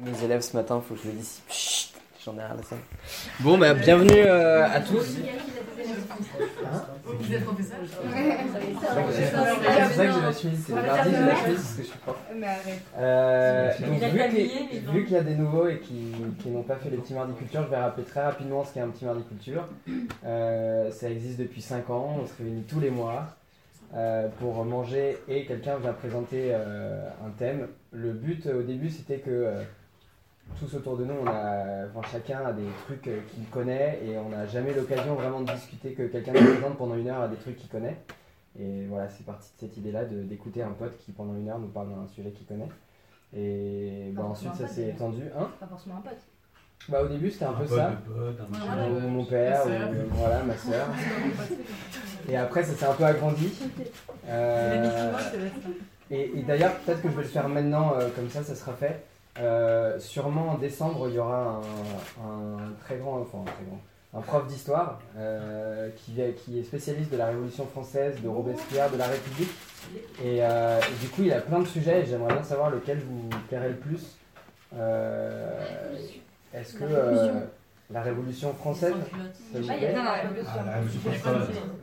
Mes élèves ce matin, faut que je le dise. Chut, J'en ai rien à faire. Bon, bah, bienvenue euh, à tous. Vous êtes professeur? C'est ça que j'ai la chemise, c'est le mardi j'ai la chemise parce que je suis prof. Mais arrête. Euh, donc, vu qu'il mais bon. vu qu'il y a des nouveaux et qui, qui n'ont pas fait les petits mardis culture, je vais rappeler très rapidement ce qu'est un petit mardi culture. Euh, ça existe depuis 5 ans, on se réunit tous les mois euh, pour manger et quelqu'un vient présenter euh, un thème. Le but euh, au début c'était que euh, tous autour de nous, on a, enfin, chacun a des trucs euh, qu'il connaît et on n'a jamais l'occasion vraiment de discuter que quelqu'un nous présente pendant une heure à des trucs qu'il connaît. Et voilà, c'est parti de cette idée-là de- d'écouter un pote qui pendant une heure nous parle d'un sujet qu'il connaît. Et bah, ensuite ça s'est étendu. Hein Pas forcément un pote. bah, au début c'était un peu pote ça. de pote, un. Voilà. Ou mon père, ou Ma sœur. euh, voilà, ma soeur. Et après ça s'est un peu agrandi. Euh, et, et d'ailleurs, peut-être que je vais le faire maintenant, euh, comme ça, ça sera fait. Euh, sûrement en décembre, il y aura un, un très grand, enfin un très grand, un prof d'histoire euh, qui, est spécialiste de la Révolution française, de Robespierre, de la République. Et, euh, et du coup, il a plein de sujets et j'aimerais bien savoir lequel vous plairait le plus. Euh, Est-ce que euh, la Révolution française ça vous Ah, plaît. Ah,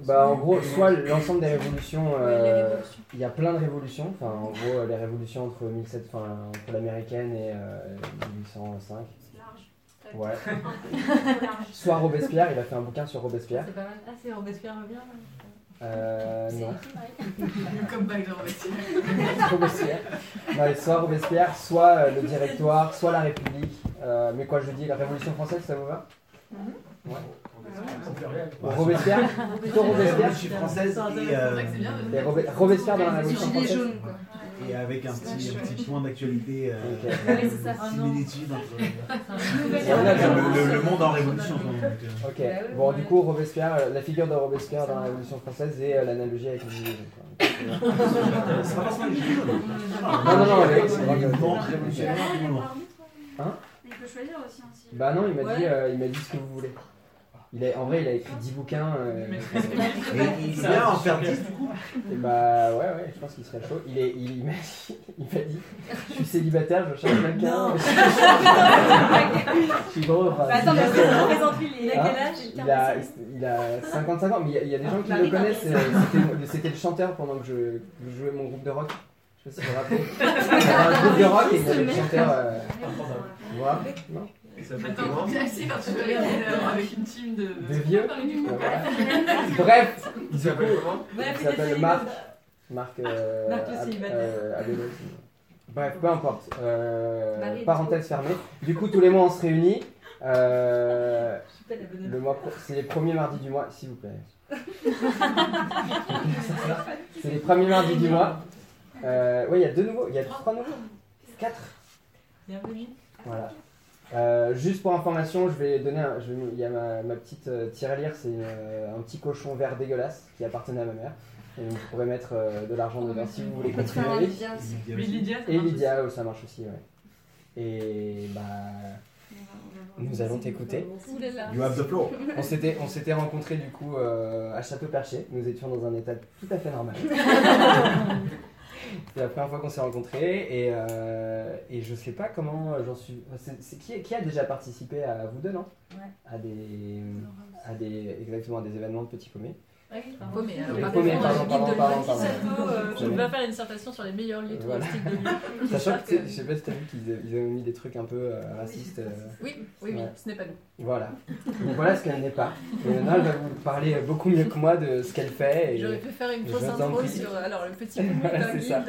bah, en gros, soit l'ensemble des révolutions, euh, révolutions. il y a plein de révolutions. Enfin, en gros, euh, les révolutions entre 1700, enfin, entre l'américaine et euh, 1805. Ouais. Soit Robespierre, il a fait un bouquin sur Robespierre. C'est pas mal. Ah, c'est Robespierre revient. Euh, non, ouais. Comme bague de Robespierre. Robespierre. Non, soit Robespierre, soit euh, le Directoire, soit la République. Euh, mais quoi, je dis la Révolution française, ça vous va? Ouais. Bah, Robespierre Plutôt La Robespierre révolution française et, euh, C'est vrai que c'est bien de- Et Robe- Robespierre dans la Révolution Gilets française jaunes, quoi. Et avec un petit, un petit point d'actualité, euh, Ah similitude entre Ah, le, le- le monde en révolution. euh, Ok, Bah bon du coup Robespierre, euh, la figure de Robespierre dans la Révolution française et euh, l'analogie avec. C'est pas forcément gilets jaunes. Non, non, non, c'est révolutionnaire. Hein Il peut choisir aussi. Bah non, il m'a dit, euh, il m'a dit ce que vous voulez. Il a, en vrai, il a écrit 10 bouquins. euh, Et il vient en faire 10 du coup. et bah ouais, ouais, je pense qu'il serait chaud. Il, est, il, il m'a dit, il m'a dit, je suis célibataire, je cherche quelqu'un. je suis gros. enfin, Bah, Attends, mais c'est- présente-lui, il a Hein quel âge il a, il a 55 ans, mais il y a, il y a des gens qui le connaissent. euh, C'était, c'était le chanteur pendant que je, que je jouais mon groupe de rock. Je sais pas si vous vous rappelez. Il y avait un groupe de rock et il y avait le chanteur. Euh, voilà. Non Attends, bien assis quand tu euh, avec une team de. De vieux. Bref, Il s'appelle comment il s'appelle Marc. Marc. Euh, Marc le célibataire. euh. Bref, peu importe. Euh, parenthèse fermée. Du coup, tous les mois, on se réunit. Euh, le mois pro- c'est les premiers mardis du mois, s'il vous plaît. c'est les premiers mardis du mois. Euh, ouais, il y a deux nouveaux, il y a trois nouveaux, quatre. Bienvenue. Voilà. Euh, juste pour information, je vais donner, un, je vais- il y a ma, ma petite euh, tirelire, c'est euh, un petit cochon vert dégueulasse qui appartenait à ma mère. Et donc, vous pourrez mettre euh, de l'argent dedans si vous voulez continuer. Lydia aussi. Mais Lydia, ça Et Lydia, oh, ça marche aussi, ouais. Et bah, nous allons t'écouter. You have the floor. On s'était, on s'était rencontrés du coup euh, à Château Perché. Nous étions dans un état tout à fait normal. C'est la première fois qu'on s'est rencontrés et, euh, et je sais pas comment j'en suis. c'est- c'est- qui, qui a déjà participé à vous deux, non? Ouais. À des, à des, exactement à des événements de petits paumés. Oui, Un paumé, alors, des- pardon, euh, Je vais- faire une dissertation sur les meilleurs lieux Voilà. touristiques de Lyon. Sachant que, je sais pas si t'as vu qu'ils ils avaient mis des trucs un peu euh, racistes. euh, Oui, oui, oui, Ouais. ce n'est pas nous. voilà. Donc voilà ce qu'elle n'est pas. Et maintenant, elle va vous parler beaucoup mieux que moi de ce qu'elle fait. et- J'aurais pu faire une fausse intro sur alors, le petit paumé d'un guide.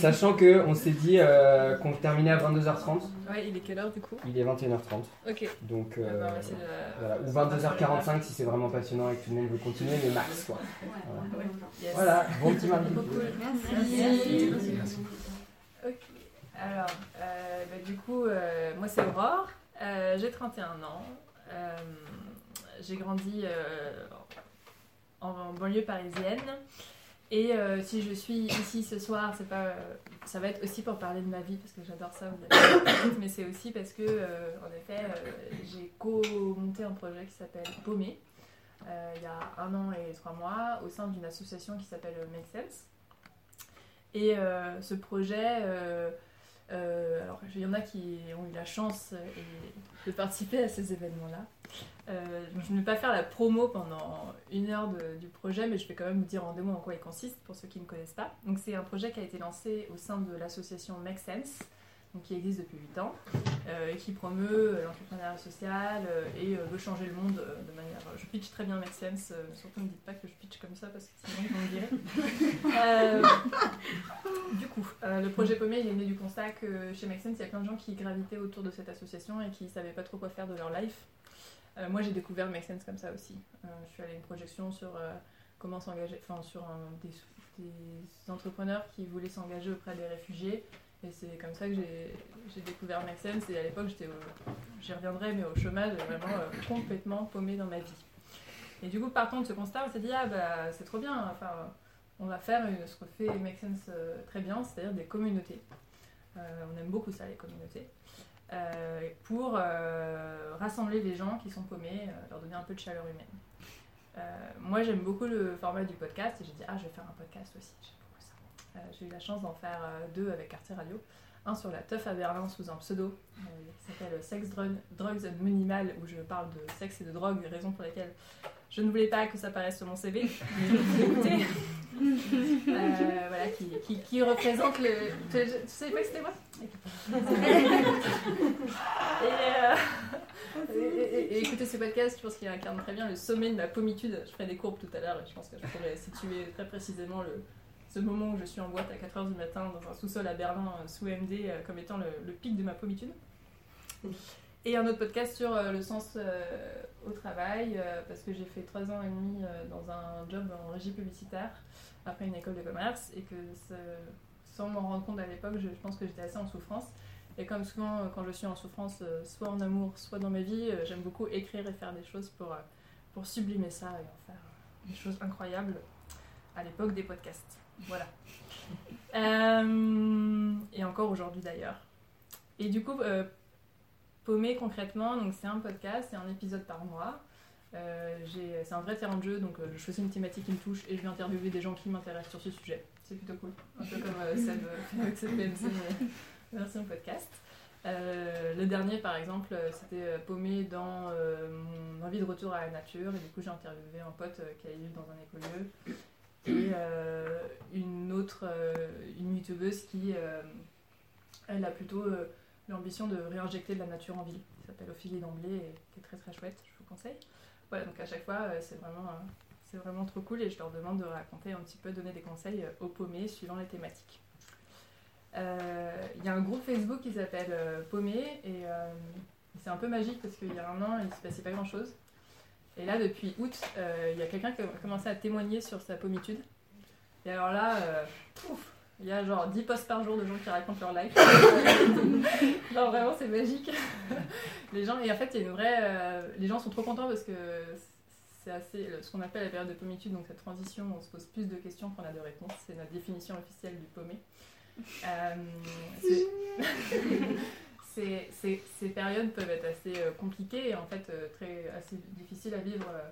Sachant que on s'est dit euh, qu'on terminait à 22h30, Ouais, il est quelle heure du coup il est 21h30. Ok. Donc, Ah euh, bah, de- voilà. ou 22h45 si c'est vraiment passionnant et que tout le monde veut continuer, mais max quoi. Ouais. Yes. Voilà, bon petit mardi. Merci. Ok. Alors, euh, bah, du coup, euh, moi c'est Aurore, euh, j'ai 31 ans, euh, j'ai grandi euh, en, en banlieue parisienne. Et euh, si je suis ici ce soir, c'est pas, euh, ça va être aussi pour parler de ma vie parce que j'adore ça, vous mais c'est aussi parce que, euh, en effet, euh, j'ai co-monté un projet qui s'appelle Paumé euh, il y a un an et trois mois au sein d'une association qui s'appelle Make Sense. Et ce projet, euh, alors, il y en a qui ont eu la chance de participer à ces événements-là. Euh, je ne vais pas faire la promo pendant une heure du projet, mais je vais quand même vous dire en deux mots en quoi il consiste pour ceux qui ne connaissent pas. Donc, c'est un projet qui a été lancé au sein de l'association Make Sense, donc qui existe depuis 8 ans, euh, et qui promeut euh, l'entrepreneuriat social euh, et veut changer le monde de manière. Je pitch très bien Make Sense, surtout ne dites pas que je pitch comme ça parce que sinon ils vont me virer. Euh, du coup, le projet Paumé, il est né du constat que chez Make Sense, il y a plein de gens qui gravitaient autour de cette association et qui ne savaient pas trop quoi faire de leur life. Moi, j'ai découvert Make Sense comme ça aussi. Je suis allée à une projection sur comment s'engager, enfin sur des entrepreneurs qui voulaient s'engager auprès des réfugiés. Et c'est comme ça que j'ai découvert Make Sense. Et à l'époque, j'y reviendrai, mais au chômage, vraiment euh, complètement paumée dans ma vie. Et du coup, partant de ce constat, on s'est dit, ah bah c'est trop bien, enfin, on va faire ce que fait Make Sense euh, très bien, c'est-à-dire des communautés. Euh, on aime beaucoup ça, les communautés. Euh, pour rassembler les gens qui sont paumés, leur donner un peu de chaleur humaine. Moi, j'aime beaucoup le format du podcast et j'ai dit, ah, je vais faire un podcast aussi. J'aime beaucoup ça. Euh, j'ai eu la chance d'en faire euh, deux avec Arte Radio. Un sur la teuf à Berlin sous un pseudo euh, qui s'appelle Sex, Drug- Drugs and Minimal, où je parle de sexe et de drogue, raison pour laquelle je ne voulais pas que ça apparaisse sur mon CV, écouté. Euh, voilà, qui, qui, qui représente le. Tu, tu savais pas que c'était moi? Et, euh, et, et- et écouter ce podcast, je pense qu'il incarne très bien le sommet de la pommitude. Je ferai des courbes tout à l'heure et je pense que je pourrais situer très précisément le, ce moment où je suis en boîte à 4h du matin dans un sous-sol à Berlin euh, sous MD euh, comme étant le, pic de ma pommitude. Et un autre podcast sur euh, le sens au travail, parce que j'ai fait 3 ans et demi dans un job en régie publicitaire après une école de commerce et que sans m'en rendre compte à l'époque, je, pense que j'étais assez en souffrance. Et comme souvent, quand je suis en souffrance, soit en amour, soit dans ma vie, j'aime beaucoup écrire et faire des choses pour, pour sublimer ça et en faire des choses incroyables à l'époque des podcasts. Voilà. Euh, et encore aujourd'hui d'ailleurs. Et du coup, euh, Paumé concrètement, donc c'est un podcast, c'est un épisode par mois. Euh, c'est un vrai terrain de jeu, donc je choisis une thématique qui me touche et je vais interviewer des gens qui m'intéressent sur ce sujet. C'est plutôt cool. Un peu comme avec cette PMC version podcast. Le dernier, par exemple, c'était paumé dans mon envie de retour à la nature. Et du coup, j'ai interviewé un pote qui allait vivre dans un écolieu. Et euh, une autre, euh, une youtubeuse qui, euh, elle a plutôt l'ambition de réinjecter de la nature en ville. Qui s'appelle Ophélie d'Amblay et qui est très très chouette, je vous conseille. Voilà, donc à chaque fois, c'est vraiment, vraiment trop cool et je leur demande de raconter un petit peu, donner des conseils aux paumés suivant les thématiques. Il y a un groupe Facebook qui s'appelle Paumé et c'est un peu magique parce qu'il y a un an, il ne se passait pas grand chose. Et là, depuis août, euh, il y a quelqu'un qui a commencé à témoigner sur sa pommitude. Et alors là, euh, il y a genre 10 posts par jour de gens qui racontent leur life. genre vraiment, c'est magique. les gens, et en fait, il y a une vraie. euh, les gens sont trop contents parce que c'est assez ce qu'on appelle la période de pommitude, donc cette transition où on se pose plus de questions qu'on a de réponses. C'est notre définition officielle du paumé. Euh, ces périodes peuvent être assez euh, compliquées et en fait euh, très, assez difficiles à vivre euh,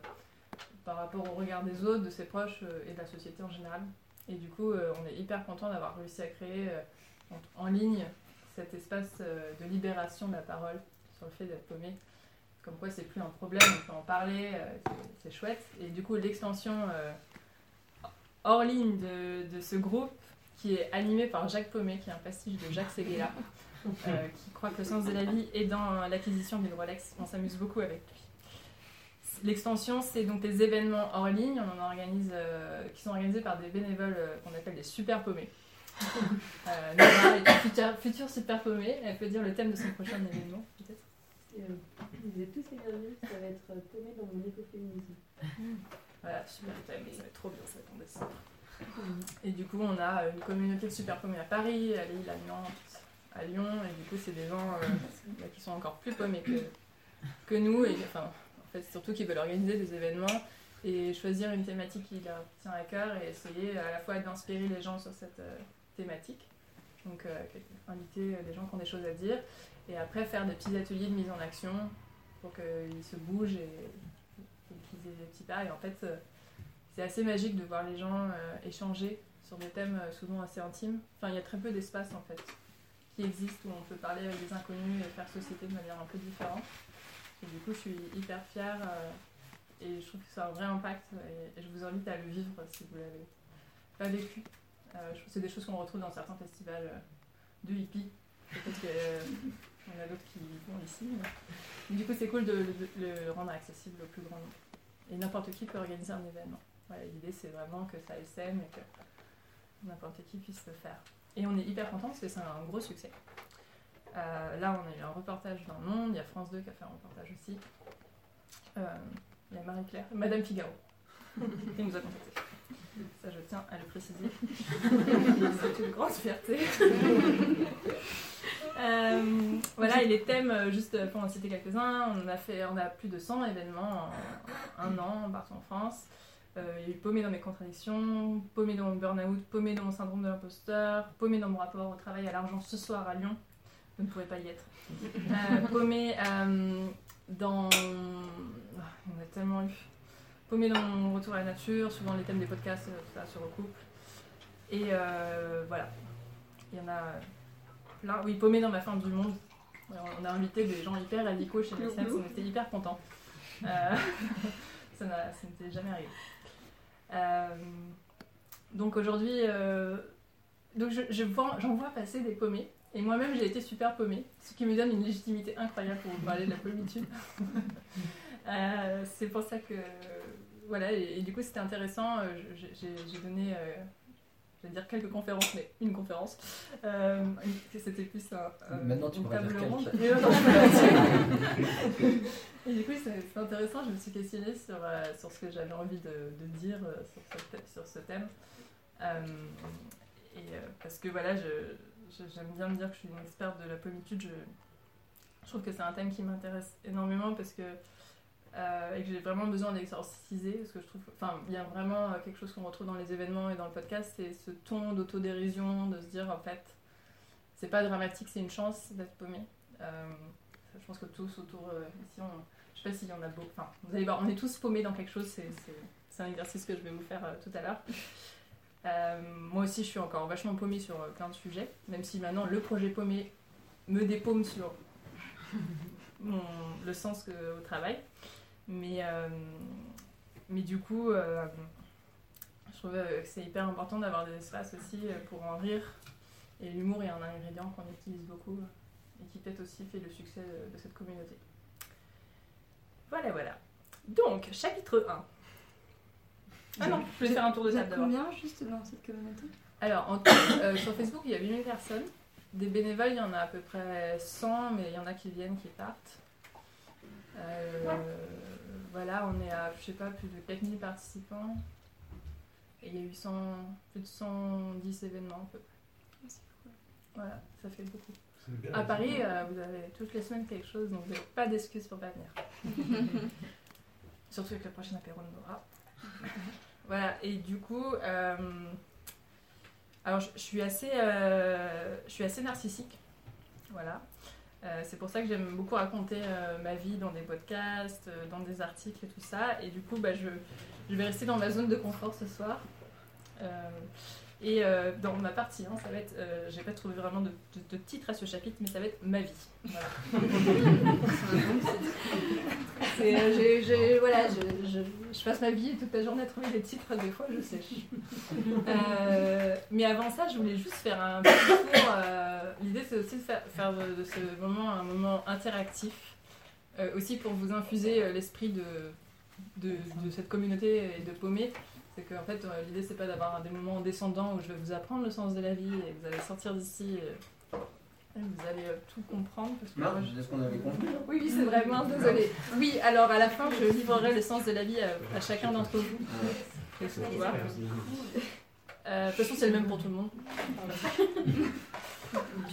par rapport au regard des autres, de ses proches et de la société en général. Et du coup, on est hyper content d'avoir réussi à créer en, ligne cet espace de libération de la parole sur le fait d'être paumé. Comme quoi, c'est plus un problème, on peut en parler, c'est- chouette. Et du coup, l'extension hors ligne de, ce groupe qui est animé par Jacques Paumet, qui est un pastiche de Jacques Seguela, euh, qui croit que le sens de la vie est dans l'acquisition d'une Rolex. On s'amuse beaucoup avec lui. L'extension, c'est donc des événements hors ligne. On en organise, euh, qui sont organisés par des bénévoles euh, qu'on appelle des super paumés. Euh, Nora est une future, future super paumée. Elle peut dire le thème de son prochain événement, peut-être. Euh, vous êtes tous bienvenus, ça va être euh, paumé dans mon écoféminisme. Voilà, super thème, ça va être trop bien ça en décembre. Et du coup, on a une communauté de super paumés à Paris, à Lille, à Nantes, à Lyon, et du coup, c'est des gens euh, bah, qui sont encore plus paumés que, nous, et enfin, en fait, surtout qui veulent organiser des événements et choisir une thématique qui leur tient à cœur et essayer à la fois d'inspirer les gens sur cette euh, thématique, donc euh, inviter des gens qui ont des choses à dire, et après faire des petits ateliers de mise en action pour qu'ils se bougent et, qu'ils aient des petits pas. Et en fait, c'est assez magique de voir les gens échanger sur des thèmes souvent assez intimes. Enfin, il y a très peu d'espace en fait qui existe où on peut parler avec des inconnus et faire société de manière un peu différente. Et du coup, je suis hyper fière euh, et je trouve que ça a un vrai impact et, je vous invite à le vivre si vous l'avez pas vécu. Euh, c'est des choses qu'on retrouve dans certains festivals euh, de hippies. Peut-être en a d'autres qui vont ici. mais- mais du coup, c'est cool de, le rendre accessible au plus grand nombre. Et n'importe qui peut organiser un événement. L'idée, c'est vraiment que ça sème et que n'importe qui puisse le faire. Et on est hyper content parce que c'est un gros succès. Euh, là, on a eu un reportage dans Le Monde, il y a France 2 qui a fait un reportage aussi. Euh, il y a Marie-Claire, Madame Figaro, qui nous a contactés. Ça, je tiens à le préciser. c'est une grande fierté. Euh, voilà, et les thèmes, juste pour en citer quelques-uns, on a fait, on a plus de 100 événements en un an partout en France. Euh, il y a eu paumé dans mes contradictions, paumé dans mon burn-out, paumé dans mon syndrome de l'imposteur, paumé dans mon rapport au travail à l'argent ce soir à Lyon. Vous ne pourrez pas y être. Euh, paumé euh, dans. Il y en a tellement eu. Paumé dans mon retour à la nature, souvent les thèmes des podcasts, ça se recoupe. Et euh, voilà. Il y en a plein. Oui, paumé dans ma fin du monde. On a invité des gens hyper radicaux chez les on était hyper contents. Euh, ça n'était jamais arrivé. Euh, donc aujourd'hui, euh, donc je, je vois- j'en vois passer des paumés. Et moi-même, j'ai été super paumée, ce qui me donne une légitimité incroyable pour vous parler de la pommitude. Euh, c'est pour ça que. Voilà, et, et du coup, c'était intéressant. J'ai j'ai donné, euh, je vais dire quelques conférences, mais une conférence. Euh, c'était plus un, un- Maintenant, tu une table dire ronde. non, dire. Et du coup, c'est intéressant. Je me suis questionnée sur, euh, sur ce que j'avais envie de, de dire euh, sur, ce, sur ce thème. Euh, et euh, parce que voilà, j'aime bien me dire que je suis une experte de la pommitude. Je, je trouve que c'est un thème qui m'intéresse énormément parce que euh, et que j'ai vraiment besoin d'exorciser parce que je trouve, enfin, il y a vraiment euh, quelque chose qu'on retrouve dans les événements et dans le podcast, c'est ce ton d'autodérision, de se dire en fait, c'est pas dramatique, c'est une chance d'être paumé. Euh, je pense que tous autour ici, on, je sais pas s'il y en a beaucoup, enfin, vous allez voir, on est tous paumés dans quelque chose, c'est, c'est, un exercice que je vais vous faire tout à l'heure. Moi aussi, je suis encore vachement paumée sur plein de sujets, même si maintenant le projet paumé me dépaume sur le sens au travail. Mais, euh, mais du coup, euh, je trouve euh, que c'est hyper important d'avoir des espaces aussi pour en rire. Et l'humour est un ingrédient qu'on utilise beaucoup et qui peut-être aussi fait le succès de, de cette communauté. Voilà, voilà. Donc, chapitre 1. Ah non, je vais faire un tour de table d'abord. combien juste dans cette communauté? Alors, en tout, euh, sur Facebook, il y a 8000 personnes. Des bénévoles, il y en a à peu près 100, mais il y en a qui viennent, qui partent. Euh, voilà, on est à, je sais pas, plus de 4000 participants. Et il y a eu 100, plus de 110 événements, à peu près. Voilà, ça fait beaucoup. À Paris, euh, vous avez toutes les semaines quelque chose, donc vous n'avez pas d'excuses pour pas venir. Surtout avec le prochain apéro de Nora. voilà, et du coup, euh, alors je, je suis assez, euh, je suis assez narcissique. Voilà. Euh, c'est pour ça que j'aime beaucoup raconter euh, ma vie dans des podcasts, euh, dans des articles et tout ça. Et du coup, bah, je, je vais rester dans ma zone de confort ce soir. Et euh, dans ma partie, hein, ça va être, euh, j'ai pas trouvé vraiment de, de- de titre à ce chapitre, mais ça va être ma vie. Voilà. Euh, voilà, je, je- je passe ma vie toute la journée à trouver des titres, des fois je sèche. Euh, mais avant ça, je voulais juste faire un petit tour. euh, L'idée, c'est aussi de faire, faire de, de ce moment un moment interactif, euh, aussi pour vous infuser euh, l'esprit de, de, de cette communauté et de Paumé. C'est qu'en fait, euh, l'idée, c'est pas d'avoir des moments descendants où je vais vous apprendre le sens de la vie et vous allez sortir d'ici. et- et vous allez euh, tout comprendre. Parce que Non, c'est ce qu'on avait compris. oui, oui, c'est vrai, mince, désolée. Oui, alors à la fin, je livrerai le sens de la vie à, à chacun d'entre vous. Et ce pouvoir. Euh, de toute façon, c'est le même pour tout le monde.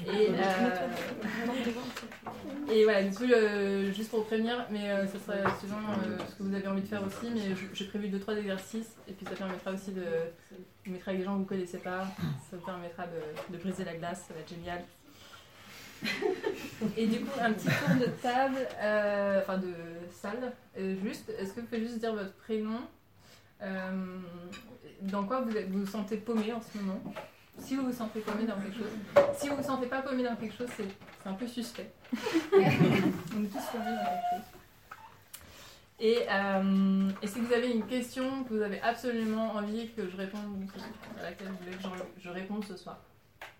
Et, euh, et voilà, du coup, euh, juste pour prévenir, mais euh, ce sera suivant euh, ce que vous avez envie de faire aussi, mais j'ai prévu 2-3 exercices, et puis ça permettra aussi de. Vous mettrez avec des gens que vous ne connaissez pas, ça vous permettra de, de briser la glace, ça va être génial. Et du coup, un petit tour de table, euh, enfin de salle. Juste, est-ce que vous pouvez juste dire votre prénom Dans quoi vous vous sentez paumé en ce moment? Si vous vous sentez paumé dans quelque chose. Si vous vous sentez pas paumé dans quelque chose, c'est c'est un peu suspect. On est tous paumés dans quelque chose. Et, euh, et si vous avez une question que vous avez absolument envie que je réponde, à laquelle vous voulez que je, je réponde ce soir,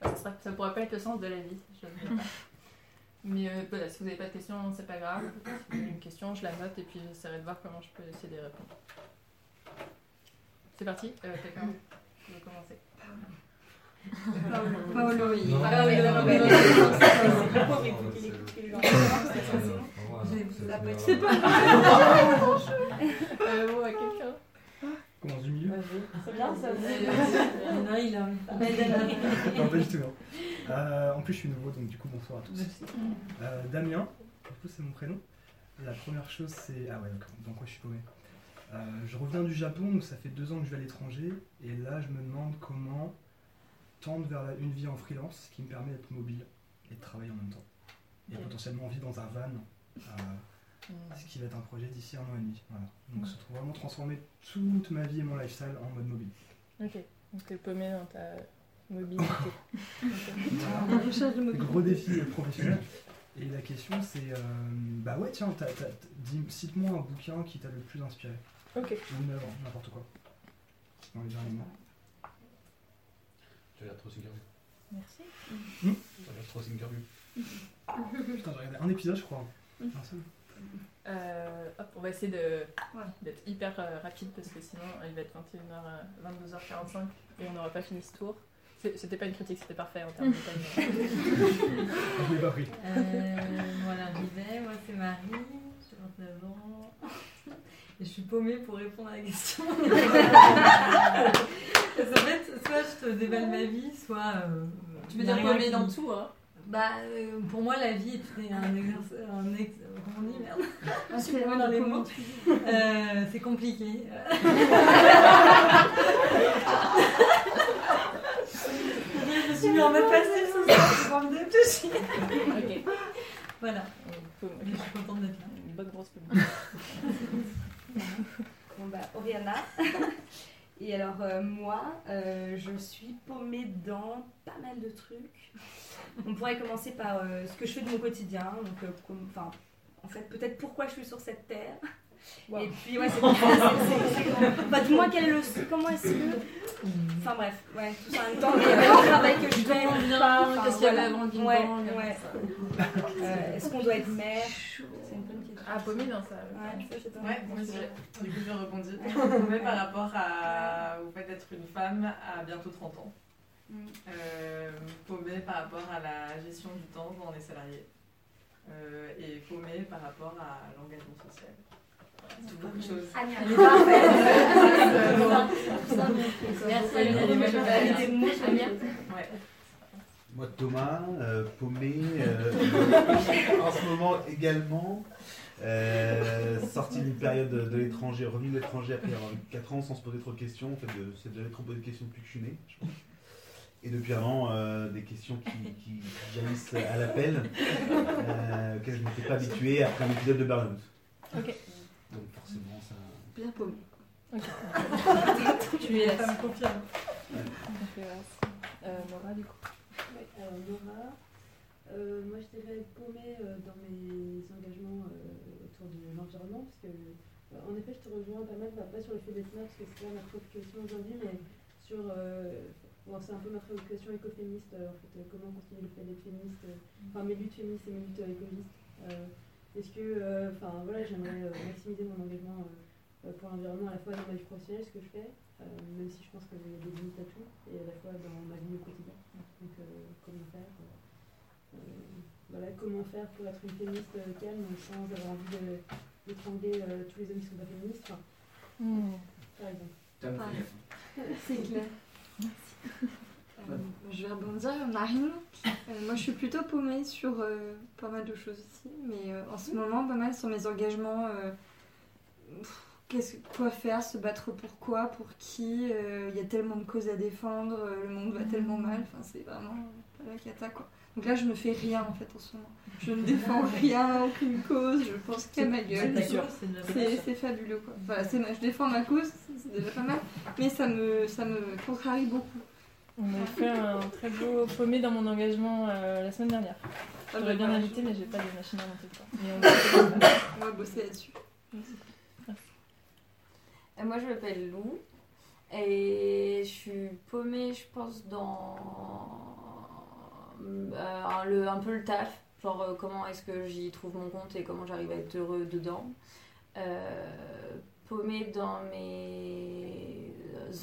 ça, sera- ça pourra pas être le sens de la vie, je ne sais pas. Mais euh, voilà, si vous n'avez pas de questions, c'est pas grave. Si vous avez une question, je la note et puis j'essaierai de voir comment je peux essayer d'y répondre. C'est parti euh, Quelqu'un veut commencer? Paolo, Non. Ah, oui, non, non, mais-. C'est pas bon, à quelqu'un Commence du milieu C'est bien ça. Non, il a Non, pas du tout. en plus, je suis nouveau, donc du coup, bonsoir à tous. Euh, Damien, du coup, c'est mon prénom. La première chose, c'est. Ah ouais. Dans quoi je suis paumé Euh, Je reviens du Japon, donc ça fait deux ans que je vais à l'étranger. Et là, je me demande comment tendre vers la- une vie en freelance qui me permet d'être mobile et de travailler en même temps. Et Ok. potentiellement vivre dans un van, euh, ce qui va être un projet d'ici un an et demi. Voilà. Donc, se trouve vraiment transformer toute ma vie et mon lifestyle en mode mobile. Ok, donc t'es paumé dans ta mobilité. Mots. Gros défi professionnel. Et la question c'est, euh, bah ouais tiens, t'as- t'as- dis- cite-moi un bouquin qui t'a le plus inspiré. Ok. Ou une œuvre, n'importe quoi. Dans les derniers mois. Tu regardes trop Sinkerview. Merci. Tu regardes trop Sinkerview. Putain, j'ai regardé un épisode je crois. Un seul. Euh, hop, on va essayer de- Ouais. d'être hyper euh, rapide parce que sinon il va être 21h, 22h45 et on n'aura pas fini ce tour. C'est- C'était pas une critique, c'était parfait en termes de timing. Je l'ai pas pris. Euh, voilà, j'y vais. Moi, c'est Marie, j'ai 29 ans. Et je suis paumée pour répondre à la question. Parce qu'en fait, soit je te déballe ma vie, soit. euh, Tu veux dire paumé qui- dans tout, hein Bah, euh, pour moi, la vie est un exercice. Un ex... Comment on dit, merde Ah, Je suis paumée dans les mots. Euh, c'est compliqué. je me suis mis en mode passif ce soir pour me dépêcher. ok. Voilà, je suis contente d'être là. Une bonne grosse paume. Bon bah, Oriana. Et alors, euh, moi, euh, je suis paumée dans pas mal de trucs. On pourrait commencer par euh, ce que je fais de mon quotidien. En fait, peut-être pourquoi je suis sur cette terre. Wow. Et puis, ouais, c'est. Enfin, dis-moi quel est le. Comment est-ce que. Enfin, bref, ouais, tout ça en même temps. Mais le travail que je fais. Enfin, Qu'est-ce qu'il y a avant le Big Ouais, Bang ouais. Euh, Est-ce qu'on doit être mère C'est une bonne question. Ah, paumé dans ça. Ouais, ça, pas Ouais, mal. moi aussi. Du coup, je rebondis. Paumée par rapport à, au fait d'être une femme à bientôt 30 ans. Mm. Euh, paumée par rapport à la gestion du temps dans les salariés. Euh, et paumée par rapport à l'engagement social. Beaucoup de choses. Moi, Thomas, euh, paumé, euh, en ce moment également, euh, sorti d'une période de, de l'étranger, revenu de l'étranger après avoir 4 ans sans se poser trop de questions. En fait, de, c'est déjà trop posé de questions depuis que je suis né, je pense. Et depuis avant, euh, des questions qui, jaillissent à l'appel, auxquelles je n'étais pas habitué après un épisode de Burnout. Ok. Donc forcément, ça... Bien paumé. Tu es Ça me confirme. Euh, Laura, du coup. Ouais, alors Laura, euh, moi je dirais paumée euh, dans mes engagements euh, autour de l'environnement, parce que euh, en effet je te rejoins pas mal, bah, pas sur le fait d'être mère, parce que c'est pas ma préoccupation aujourd'hui, mais sur, euh, bon, c'est un peu ma préoccupation écoféministe, euh, en fait, euh, comment continuer le fait d'être féministe, euh, enfin mes luttes féministes et mes luttes euh, écologistes. Est-ce que, euh, enfin voilà, j'aimerais euh, maximiser mon engagement euh, pour l'environnement à la fois dans ma vie professionnelle, ce que je fais, euh, même si je pense qu'il y a des limites à tout, et à la fois dans ma vie au quotidien. Donc, euh, comment faire euh, euh, voilà, comment faire pour être une féministe euh, calme sans avoir envie de d'étrangler euh, tous les hommes qui sont pas féministes, enfin, par exemple. C'est clair. Euh, je vais rebondir, Marine. Euh, moi, je suis plutôt paumée sur euh, pas mal de choses aussi, mais euh, en ce moment, pas mal sur mes engagements. pff, qu'est-ce, quoi faire, se battre pour quoi, pour qui Il y a tellement de causes à défendre, le monde va tellement mal. Enfin, c'est vraiment euh, la cata, quoi. Donc là, je ne fais rien en fait en ce moment. Je ne défends rien, aucune cause. Je pense qu'à ma gueule. C'est sûr, c'est de la C'est, c'est fabuleux quoi. C'est ma- je défends ma cause, c'est déjà pas mal, mais ça me, ça me contrarie beaucoup. On a fait un très beau paumé dans mon engagement euh, la semaine dernière. Ah, J'aurais bien invité, mais j'ai pas de machine à monter. Mais on va bosser là-dessus. Euh, moi, je m'appelle Lou. Et je suis paumée, je pense, dans euh, le, un peu le taf. Genre, euh, comment est-ce que j'y trouve mon compte et comment j'arrive à être heureux dedans. Euh, paumée dans mes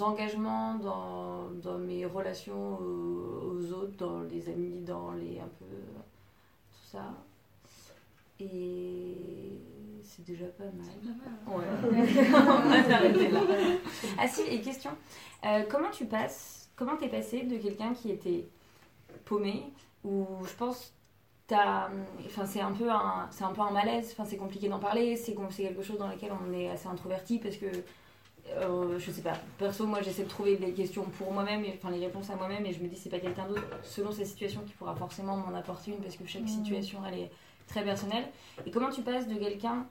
engagements, dans, dans mes relations aux, aux autres, dans les amis, dans les un peu tout ça. Et c'est déjà pas mal. Ouais. On va s'arrêter là. Ah si, et question. Euh, comment tu passes, comment t'es passé de quelqu'un qui était paumé, ou je pense t'as, enfin c'est un peu un, c'est un peu un malaise, enfin c'est compliqué d'en parler, c'est c'est quelque chose dans lequel on est assez introverti parce que euh, je sais pas, perso moi j'essaie de trouver des questions pour moi-même, et- enfin les réponses à moi-même et je me dis c'est pas quelqu'un d'autre selon sa situation qui pourra forcément m'en apporter une parce que chaque situation elle est très personnelle. Et comment tu passes de quelqu'un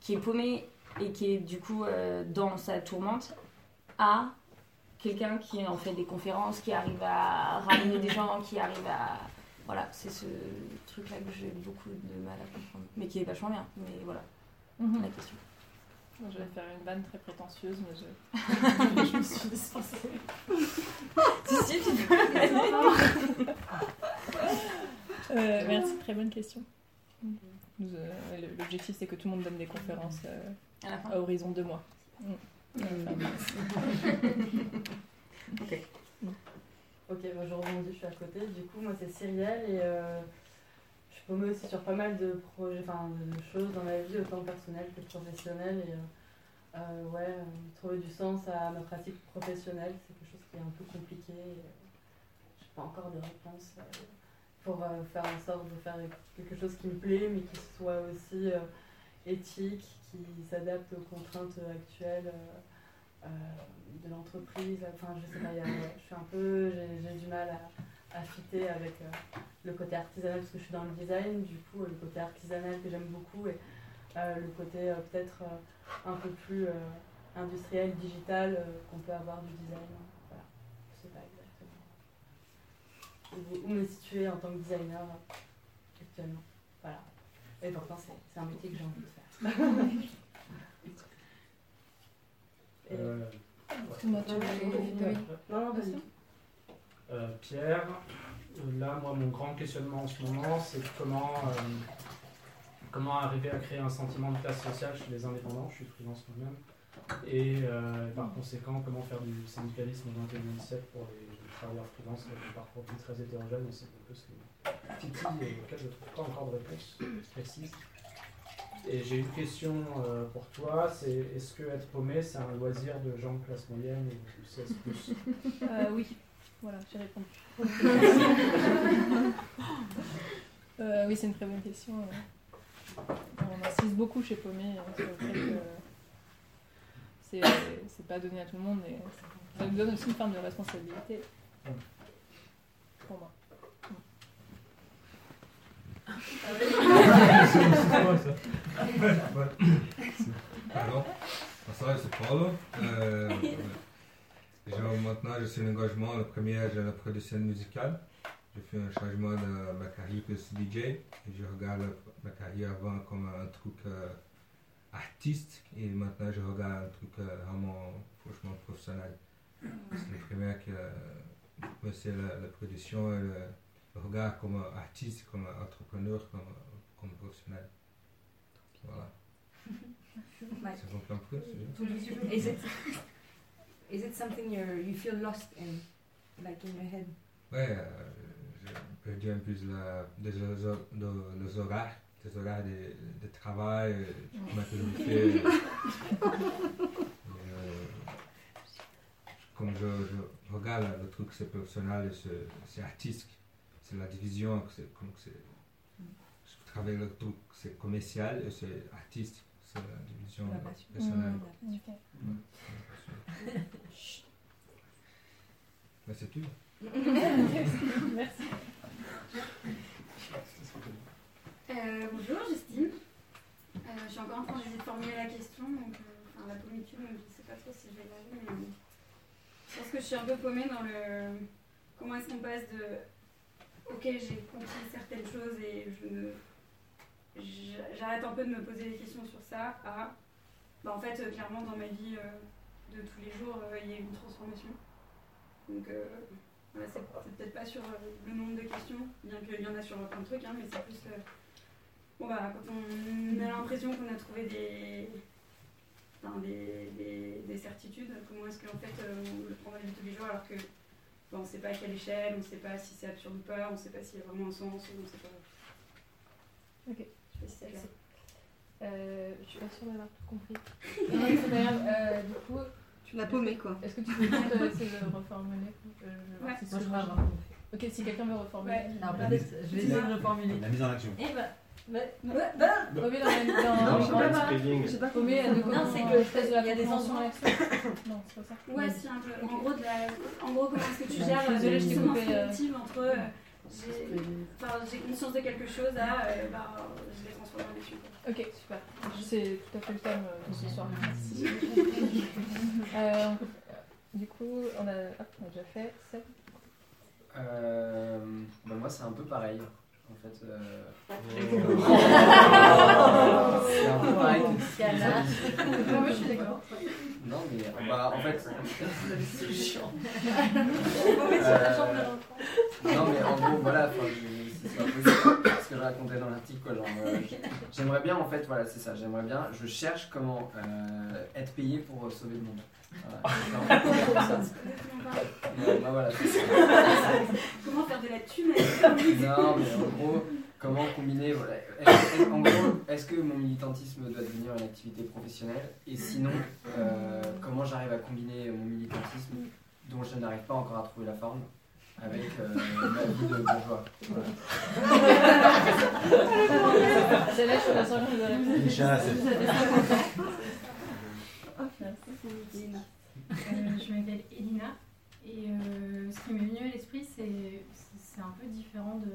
qui est paumé et qui est du coup euh, dans sa tourmente à quelqu'un qui en fait des conférences, qui arrive à ramener des gens, qui arrive à... Voilà, c'est ce truc-là que j'ai beaucoup de mal à comprendre. Mais qui est vachement bien, mais voilà, Mhm. la question. Je vais faire une vanne très prétentieuse, mais je, je me suis dispensée. si, si, tu peux Euh, merci, très bonne question. Nous, euh, L'objectif, c'est que tout le monde donne des conférences euh, À la fin. à horizon deux mois. Mm. Ok. Ok, bah, je rebondis, je suis à côté. Du coup, moi, c'est Cyrielle et euh, suis paumée aussi sur pas mal de projets, enfin, de choses dans ma vie, autant personnelle que professionnelle. Et euh, euh, ouais, euh, trouver du sens à ma pratique professionnelle, c'est quelque chose qui est un peu compliqué. Je n'ai pas encore de réponse pour faire en sorte de faire quelque chose qui me plaît, mais qui soit aussi éthique, qui s'adapte aux contraintes actuelles. de l'entreprise. Enfin, je sais pas, je suis un peu, j'ai du mal à, fitter avec euh, le côté artisanal parce que je suis dans le design, du coup, euh, le côté artisanal que j'aime beaucoup et euh, le côté euh, peut-être euh, un peu plus euh, industriel, digital euh, qu'on peut avoir du design. Voilà, je sais pas exactement où, où me situer en tant que designer actuellement. Voilà. Et pourtant, c'est c'est un métier que j'ai envie de faire. Euh. Non, non, vas-y. Euh, Pierre, euh, là, moi, mon grand questionnement en ce moment, c'est comment, euh, comment arriver à créer un sentiment de classe sociale chez les indépendants. Je suis freelance moi-même. Et par conséquent, comment faire du syndicalisme au XXIe siècle pour les, travailleurs freelance avec un parcours de vie très hétérogène. Et c'est un peu ce qui auquel je ne trouve pas encore de réponse précise. Et j'ai une question pour toi, c'est est-ce que être paumé, c'est un loisir de gens de classe moyenne ou 16 plus? Euh, oui, voilà, j'ai répondu. Euh, oui, c'est une très bonne question. euh. On insiste beaucoup chez Paumé euh, sur le fait que c'est pas donné à tout le monde et ça nous donne aussi une forme de responsabilité. Pour moi. Alors, bonsoir, c'est Paulo. Euh, genre, maintenant, je suis en engagement. Le premier, j'ai la production musicale. J'ai fait un changement de ma carrière plus DJ. Et je regarde ma carrière avant comme un truc euh, artiste. Et maintenant, je regarde un truc euh, vraiment franchement professionnel. C'est le premier que euh, moi, c'est la, la production et le, le regard comme artiste, comme entrepreneur, comme, comme professionnel. Voilà. Ça comprend plus c'est Is it something you you feel lost in, like in your head? Ouais, euh, j'ai perdu un peu la, des, hor- de- les horaires, des horaires de, de travail, euh, comment que je me fais. euh, comme je, je regarde le truc, c'est professionnel et c'est- artistique. C'est la division, c'est comme que c'est. Je travaille le truc, c'est commercial et c'est artistique. C'est la division personnelle. Mm, ok. Mm, Mais c'est. Merci. Euh, bonjour Justine. Euh, je suis encore en train d'essayer de formuler la question, donc euh, enfin, la pommitude, je ne sais pas trop si je vais y mais je pense que je suis un peu paumée dans le comment est-ce qu'on passe de ok j'ai compris certaines choses et je j'arrête un peu de me poser des questions sur ça à bah, en fait clairement dans ma vie de tous les jours il y a eu une transformation donc voilà, c'est peut-être pas sur le nombre de questions bien qu'il y en a sur plein de trucs hein, mais c'est plus bon bah quand on a l'impression qu'on a trouvé des des, des, certitudes. Comment est-ce qu'en fait euh, on le prend dans la vie tous les jours alors que on ne sait pas à quelle échelle, on ne sait pas si c'est absurde ou pas, on ne sait pas s'il y a vraiment un sens, on ne sait pas. Ok. Je sais pas si c'est Euh, je suis pas sûre d'avoir tout compris. non, c'est. Euh, du coup, tu l'as paumé quoi. Est-ce que tu peux juste euh, essayer de reformuler euh, Ouais, si moi je crois crois Ok, si quelqu'un veut reformuler. Ouais. La je vais essayer de reformuler. La mise en action. Eh bah. Bah, bah, bah, Paumé dans la dans- Non, je sais c'est pas, bah, euh, Non, c'est que la il y a des. Non, c'est pas ça. Ouais, si, un peu. En gros, de la... en gros, comment est-ce que tu gères la euh. entre euh, j'ai enfin, j'ai conscience de quelque chose à euh, bah, je l'ai transformé en quoi. Ok, super. C'est tout à fait le thème euh, de ce soir. Euh, du coup, on a, hop, on a déjà fait. Euh, bah moi c'est un peu pareil. En fait, euh... c'est un peu pareil que. Non, mais je suis d'accord. Non mais bah, en fait, C'est chiant. Euh, non mais en gros voilà, c'est pas possible ce que je racontais dans l'article quoi. Genre, euh, j'aimerais bien en fait, voilà c'est ça, j'aimerais bien, je cherche comment euh, être payé pour euh, sauver le monde. Voilà. C'est voilà, c'est. Comment faire de la thune Non, mais en gros, comment combiner. Voilà. Est-ce que- en gros, est-ce que mon militantisme doit devenir une activité professionnelle Et sinon, euh, comment j'arrive à combiner mon militantisme, dont je n'arrive pas encore à trouver la forme, avec euh, ma vie de bourgeois C'est là, je Euh, je m'appelle Elina et euh, ce qui m'est venu à l'esprit, c'est c'est un peu différent de.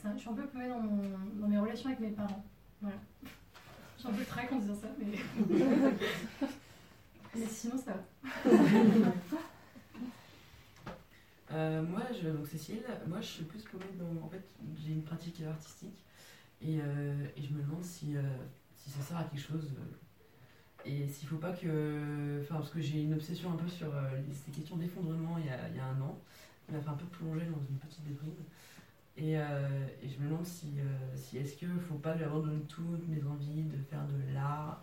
c'est un- je suis un peu paumée dans, mon, dans mes relations avec mes parents. Voilà. Je suis un peu trac en disant ça, mais. mais sinon, ça va. Euh, moi, je, donc Cécile, moi je suis plus paumée dans. En fait, j'ai une pratique artistique et, euh, et je me demande si, euh, si ça sert à quelque chose euh, et s'il faut pas que. Enfin, parce que j'ai une obsession un peu sur euh, ces questions d'effondrement il, il y a un an. Ça m'a fait un peu plonger dans une petite déprime. Et, euh, je me demande si, euh, si est-ce qu'il faut pas lui abandonner toutes mes envies de faire de l'art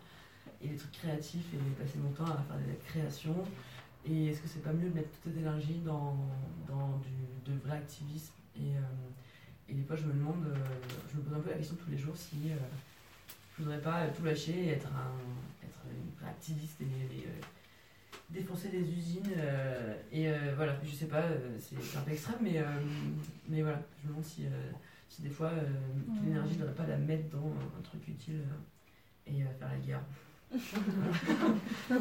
et des trucs créatifs et passer mon temps à faire de la création? Et est-ce que c'est pas mieux de mettre toute cette énergie dans, dans du, de vrai activisme? Et, euh, et des fois je me demande, je me pose un peu la question tous les jours si je voudrais pas tout lâcher et être, un, être une activiste et, et, euh, défoncer des usines euh, et euh, voilà, je sais pas, c'est un peu extrême mais, euh, mais voilà, je me demande si, euh, si des fois toute l'énergie je devrais pas la mettre dans un truc utile euh, et euh, faire la guerre.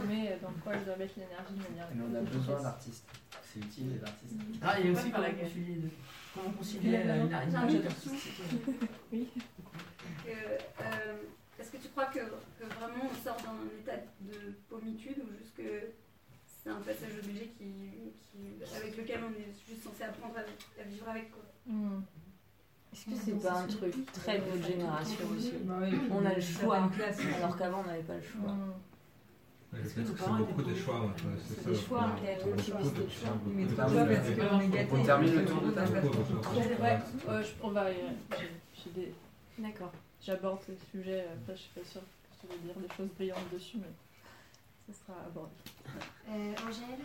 Mais dans quoi je dois mettre l'énergie de manière. Mais on a besoin d'artistes. C'est utile les artistes. Ah, il y a aussi comment la guerre. concilier, deux. comment concilier une j'ai énergie une question. artistique. Oui. Euh, Est-ce que tu crois que, que vraiment on sort d'un état de pommitude ou juste que c'est un passage obligé qui, qui- avec lequel on est juste censé apprendre à, à vivre avec quoi? Est-ce que c'est pas un truc très de notre génération aussi? Bah On a le choix, alors qu'avant on n'avait pas le choix. Que c'est beaucoup de choix. C'est des choix, Mais. Parce qu'on est gâtés. On termine le tour de table. Euh, on va. euh, j'ai des- D'accord. J'aborde ce sujet, après je suis pas sûre que je vais dire des choses brillantes dessus, mais ça sera abordé. Euh, Angèle,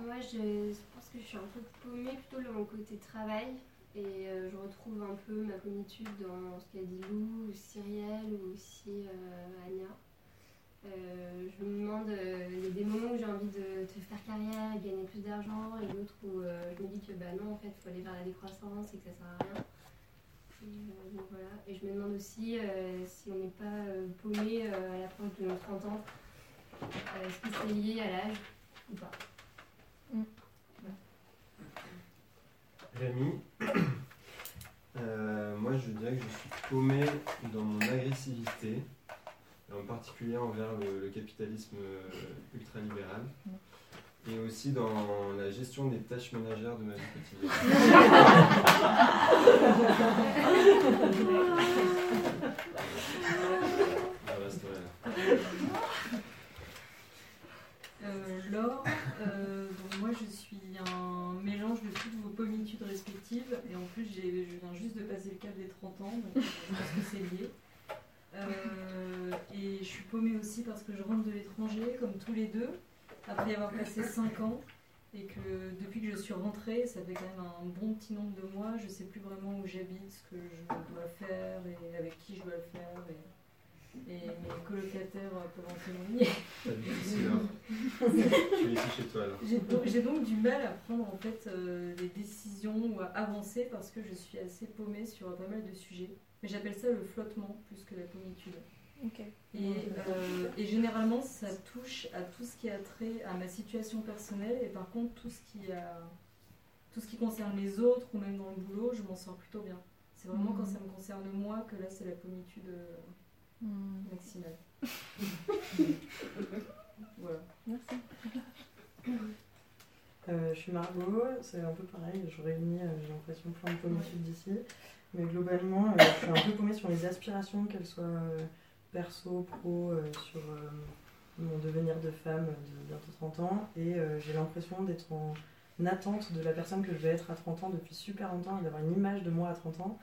moi je pense que je suis un peu paumée plutôt dans mon côté travail et euh, je retrouve un peu ma cognitude dans ce qu'a dit Lou, ou Cyrielle ou aussi euh, Anya. Euh, je me demande, euh, des moments où j'ai envie de, de faire carrière et gagner plus d'argent et d'autres où euh, je me dis que bah non en fait il faut aller vers la décroissance et que ça sert à rien. Et, euh, donc voilà. et je me demande aussi euh, si on n'est pas euh, paumé euh, à l'approche de nos 30 ans euh, Est-ce que c'est lié à l'âge ou pas Rémi, euh, moi je dirais que je suis paumé dans mon agressivité, en particulier envers le, le capitalisme euh, ultralibéral. Et aussi dans la gestion des tâches ménagères de ma vie quotidienne. Euh, Laure, euh, donc moi je suis un mélange de toutes vos pommitudes respectives et en plus j'ai- je viens juste de passer le cap des 30 ans, donc euh, je pense que c'est lié. Euh, et je suis paumée aussi parce que je rentre de l'étranger, comme tous les deux, après avoir passé 5 ans. Et que depuis que je suis rentrée, ça fait quand même un bon petit nombre de mois, je sais plus vraiment où j'habite, ce que je dois faire et avec qui je dois le faire. Et, et mes colocataires euh, peuvent en témoigner. Hein. Je suis ici chez toi, alors. J'ai donc, j'ai donc du mal à prendre en fait euh, des décisions ou à avancer parce que je suis assez paumée sur pas mal de sujets. Mais j'appelle ça le flottement plus que la pommitude. Et, euh, et généralement, ça touche à tout ce qui a trait à ma situation personnelle et par contre, tout ce qui, a, tout ce qui concerne les autres ou même dans le boulot, je m'en sors plutôt bien. C'est vraiment quand ça me concerne moi que là, c'est la pommitude euh, Mhm. maximale. voilà. Merci. Euh, je suis Margot, c'est un peu pareil, je réunis, euh, j'ai l'impression, plein de pommitudes d'ici. Mais globalement, euh, je suis un peu paumée sur les aspirations, qu'elles soient euh, perso, pro, euh, sur euh, mon devenir de femme de bientôt 30 ans. Et euh, j'ai l'impression d'être en attente de la personne que je vais être à 30 ans depuis super longtemps et d'avoir une image de moi à 30 ans.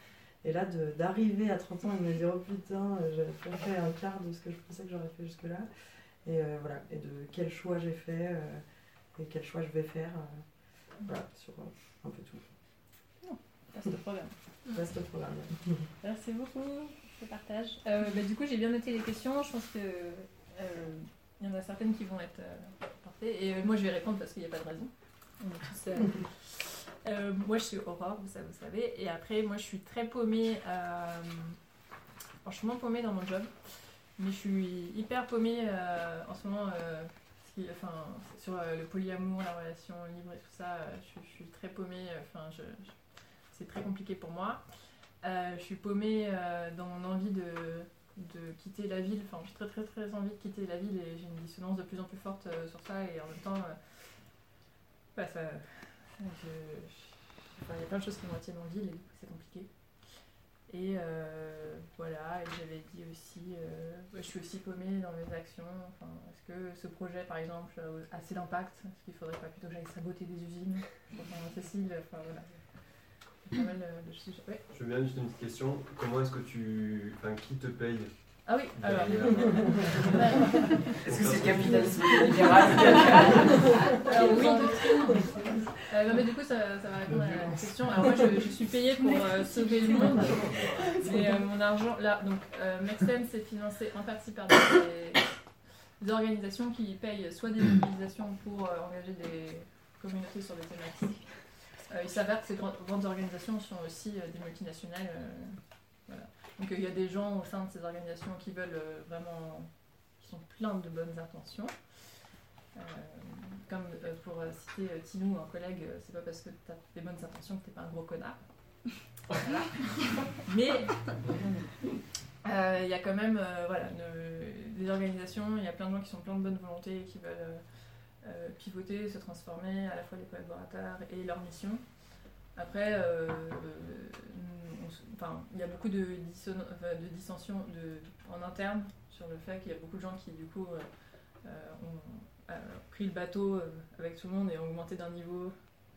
Et là, d'arriver à 30 ans et de me dire, oh putain, j'avais fait un quart de ce que je pensais que j'aurais fait jusque-là. Et euh, voilà, et de quel choix j'ai fait euh, et quel choix je vais faire. euh, voilà, sur un peu tout. Vaste programme. Vaste programme. Merci beaucoup partage. Euh, bah, du coup, j'ai bien noté les questions. Je pense que euh, il y en a certaines qui vont être euh, portées. Et euh, moi, je vais répondre parce qu'il n'y a pas de raison. Tous, euh, euh, moi, je suis Aurore, vous, savez, vous savez. Et après, moi, je suis très paumée. euh, franchement, paumée dans mon job. Mais je suis hyper paumée euh, en ce moment. euh, qui- enfin, sur euh, le polyamour, la relation libre et tout ça, euh, je, je suis très paumée. euh, Enfin, je- je- c'est très compliqué pour moi. Euh, je suis paumée euh, dans mon envie de, de quitter la ville. Enfin, j'ai très très très envie de quitter la ville et j'ai une dissonance de plus en plus forte euh, sur ça. Et en même temps, bah, ça, il y a plein de choses qui me retiennent en ville et c'est compliqué. Et voilà, et j'avais dit aussi, ouais, je suis aussi paumée dans mes actions. Enfin, est-ce que ce projet, par exemple, a assez d'impact? Est-ce qu'il faudrait pas plutôt que j'aille saboter des usines? Cécile, enfin voilà. Pas mal euh, de sujets. Ouais. Je veux bien juste une petite question. Comment est-ce que tu. Enfin, qui te paye Ah oui, alors. Est-ce que c'est le capitalisme libéral Alors oui. Euh, non mais du coup ça, ça va répondre à la question. Alors moi je, je suis payée pour euh, sauver le monde. Et euh, mon argent, là, donc euh, Make Sense est financé en partie par des, des organisations qui payent soit des mobilisations pour euh, engager des communautés sur des thématiques. Euh, il s'avère que ces grandes, organisations sont aussi euh, des multinationales. euh, voilà. Donc il y a des gens au sein de ces organisations qui veulent vraiment, qui sont pleins de bonnes intentions. Euh, comme euh, pour euh, citer Tinou, un collègue, c'est pas parce que tu as des bonnes intentions que t'es pas un gros connard. Voilà. Mais il y a quand même voilà, une- des organisations, il y a plein de gens qui sont pleins de bonne volonté et qui veulent pivoter, se transformer, à la fois les collaborateurs et leur mission. Après, euh, enfin, il y a beaucoup de, dissensions en interne sur le fait qu'il y a beaucoup de gens qui, du coup, euh, euh, ont euh, pris le bateau euh, avec tout le monde et ont augmenté d'un niveau.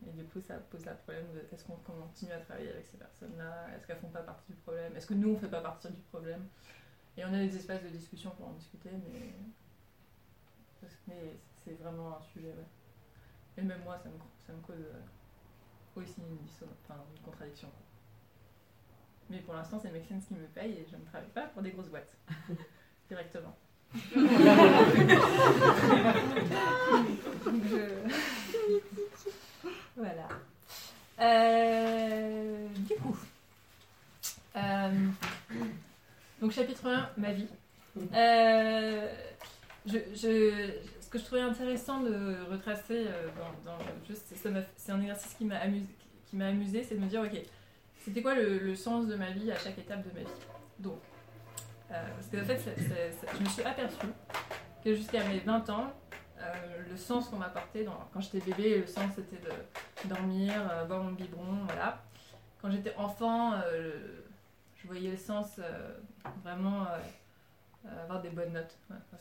Et du coup, ça pose le problème de est-ce qu'on continue à travailler avec ces personnes-là? Est-ce qu'elles font pas partie du problème? Est-ce que nous, on fait pas partie du problème? Et on a des espaces de discussion pour en discuter, mais c'est vraiment un sujet. Et même moi, ça me, ça me cause euh, aussi une, enfin, une contradiction. Mais pour l'instant, c'est Make Sense qui me paye et je ne travaille pas pour des grosses boîtes. Directement. Voilà. Euh, du coup. euh, donc chapitre 1, ma vie. Je- ce que je trouvais intéressant de retracer euh, dans, c'est un exercice qui m'a amusé, c'est de me dire ok, c'était quoi le, sens de ma vie à chaque étape de ma vie? Donc, euh, parce fait, c'est- c'est- c'est- je me suis aperçue que jusqu'à mes 20 ans, euh, le sens qu'on m'apportait. Quand j'étais bébé, le sens c'était de dormir, boire mon biberon, voilà. Quand j'étais enfant, je voyais le sens vraiment avoir des bonnes notes.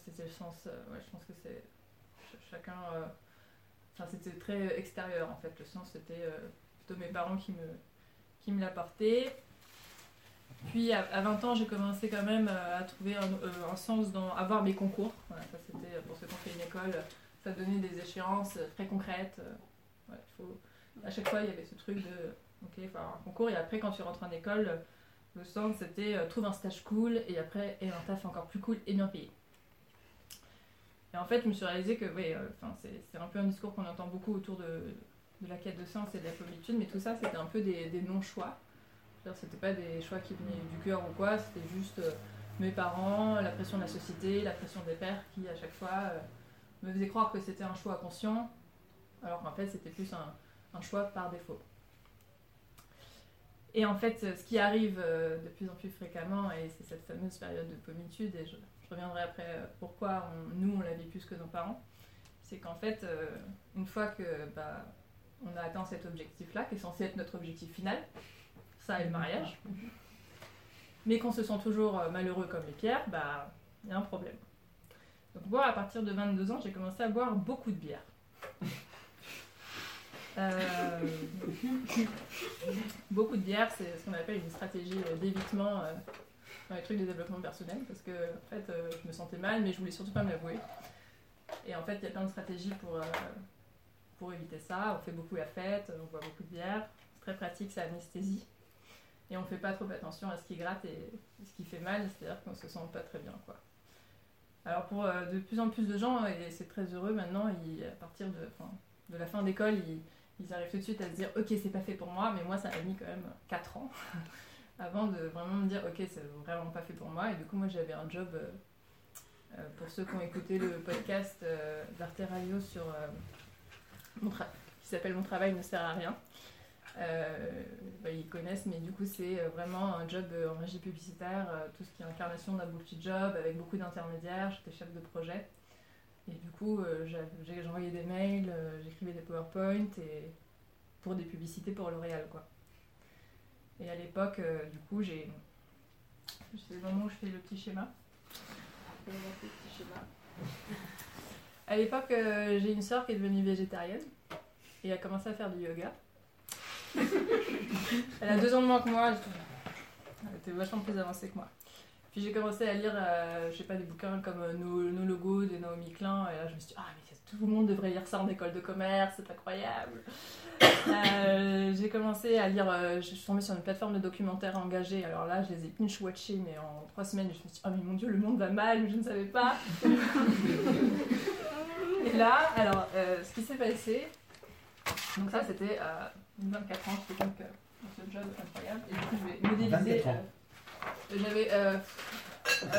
c'était le sens, je pense que c'est chacun. Enfin, c'était très extérieur en fait. Le sens, c'était plutôt mes parents qui me, qui me l'apportaient. Puis à, 20 ans, j'ai commencé quand même euh, à trouver euh, un, sens dans avoir mes concours. ça c'était pour ceux qui ont fait une école, ça donnait des échéances très concrètes. à chaque fois, il y avait ce truc de ok, faut avoir un concours et après quand tu rentres en école, le sens c'était euh, trouve un stage cool et après et un taf encore plus cool et bien payé. Et en fait, je me suis réalisé que oui, c'est un peu un discours qu'on entend beaucoup autour de, la quête de sens et de la pommitude, mais tout ça c'était un peu des, non-choix. C'était pas des choix qui venaient du cœur ou quoi, c'était juste euh, mes parents, la pression de la société, la pression des pères qui à chaque fois euh, me faisaient croire que c'était un choix conscient, alors qu'en fait c'était plus un, choix par défaut. Et en fait, ce qui arrive euh, de plus en plus fréquemment, et c'est cette fameuse période de pommitude, et je, reviendrai après pourquoi nous on l'a vécu plus que nos parents, c'est qu'en fait, une fois que bah, on a atteint cet objectif-là, qui est censé être notre objectif final, ça et le mariage, mais qu'on se sent toujours euh, malheureux comme les pierres, bah, il y a un problème. Donc moi, à partir de 22 ans, j'ai commencé à boire beaucoup de bière. Euh, beaucoup de bière, c'est ce qu'on appelle une stratégie euh, d'évitement dans les trucs de développement personnel, parce que en fait, je me sentais mal, mais je voulais surtout pas me l'avouer. Et en fait, il y a plein de stratégies pour, pour éviter ça. On fait beaucoup la fête, on boit beaucoup de bière. C'est très pratique, c'est anesthésie et on fait pas trop attention à ce qui gratte et ce qui fait mal, c'est-à-dire qu'on se sent pas très bien. quoi. Alors pour euh, de plus en plus de gens, et c'est très heureux maintenant, à partir de, la fin d'école, ils, ils, arrivent tout de suite à se dire ok c'est pas fait pour moi, mais moi ça a mis quand même 4 ans avant de vraiment me dire ok c'est vraiment pas fait pour moi, et du coup moi j'avais un job, euh, euh, pour ceux qui ont écouté le podcast d'Arte Radio sur, qui s'appelle Mon travail ne sert à rien, euh, bah, ils connaissent, mais du coup, c'est euh, vraiment un job euh, en régie publicitaire, tout ce qui est incarnation d'un bullshit job avec beaucoup d'intermédiaires. J'étais chef de projet. Et du coup, j'envoyais des mails, j'écrivais des PowerPoint et pour des publicités pour L'Oréal, quoi. Et à l'époque, du coup, j'ai. C'est le moment où je fais le petit schéma. Le petit schéma. À l'époque, j'ai une soeur qui est devenue végétarienne et a commencé à faire du yoga. Elle a deux ans de moins que moi. Elle était vachement plus avancée que moi. Puis j'ai commencé à lire, euh, je sais pas, des bouquins comme euh, nos, logos de Naomi Klein. Et là, je me suis dit, ah, mais tout le monde devrait lire ça en école de commerce, c'est incroyable. Euh, j'ai commencé à lire, je suis tombée sur une plateforme de documentaires engagés. Alors là, je les ai pinch-watchés, mais en trois semaines, je me suis dit, oh, mais mon dieu, le monde va mal, je ne savais pas. et là, alors, ce qui s'est passé, donc ça, c'était 24 ans, c'était donc euh, ce job incroyable. Et du coup, je vais modéliser. Euh, j'avais. Euh,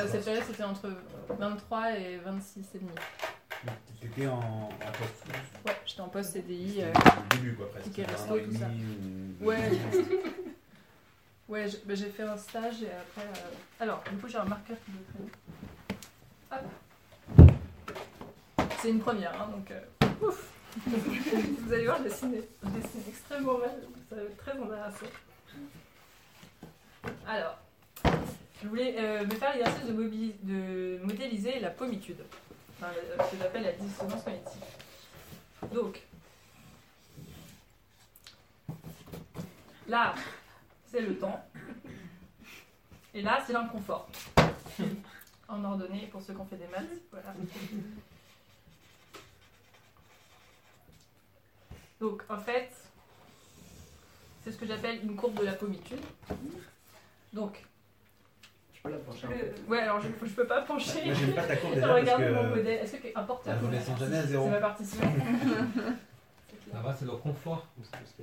cette période, c'était entre 23 et 26 et demi. T'étais en, en poste Ouais, j'étais en poste CDI. Au début, quoi, presque. Ticket resto, tout ça. Ouais. ouais, bah, j'ai fait un stage et après. Alors, du coup, j'ai un marqueur qui me fait. Hop. C'est une première, hein, donc. Ouf vous allez voir, je dessine, extrêmement mal, ça va être très embarrassant. Alors, je voulais euh, me faire l'exercice de, de, modéliser la pommitude, enfin, ce que j'appelle la dissonance cognitive. Donc, là, c'est le temps, et là, c'est l'inconfort. En ordonnée, pour ceux qui ont fait des maths, voilà. Donc en fait, c'est ce que j'appelle une courbe de la pommitude. Donc. Pencher. Ouais, alors je, je peux pas pencher. Moi j'aime pas ta courbe déjà. Regarde mon modèle. Est-ce que importe ta courbe jamais à zéro. C'est ma c'est le confort.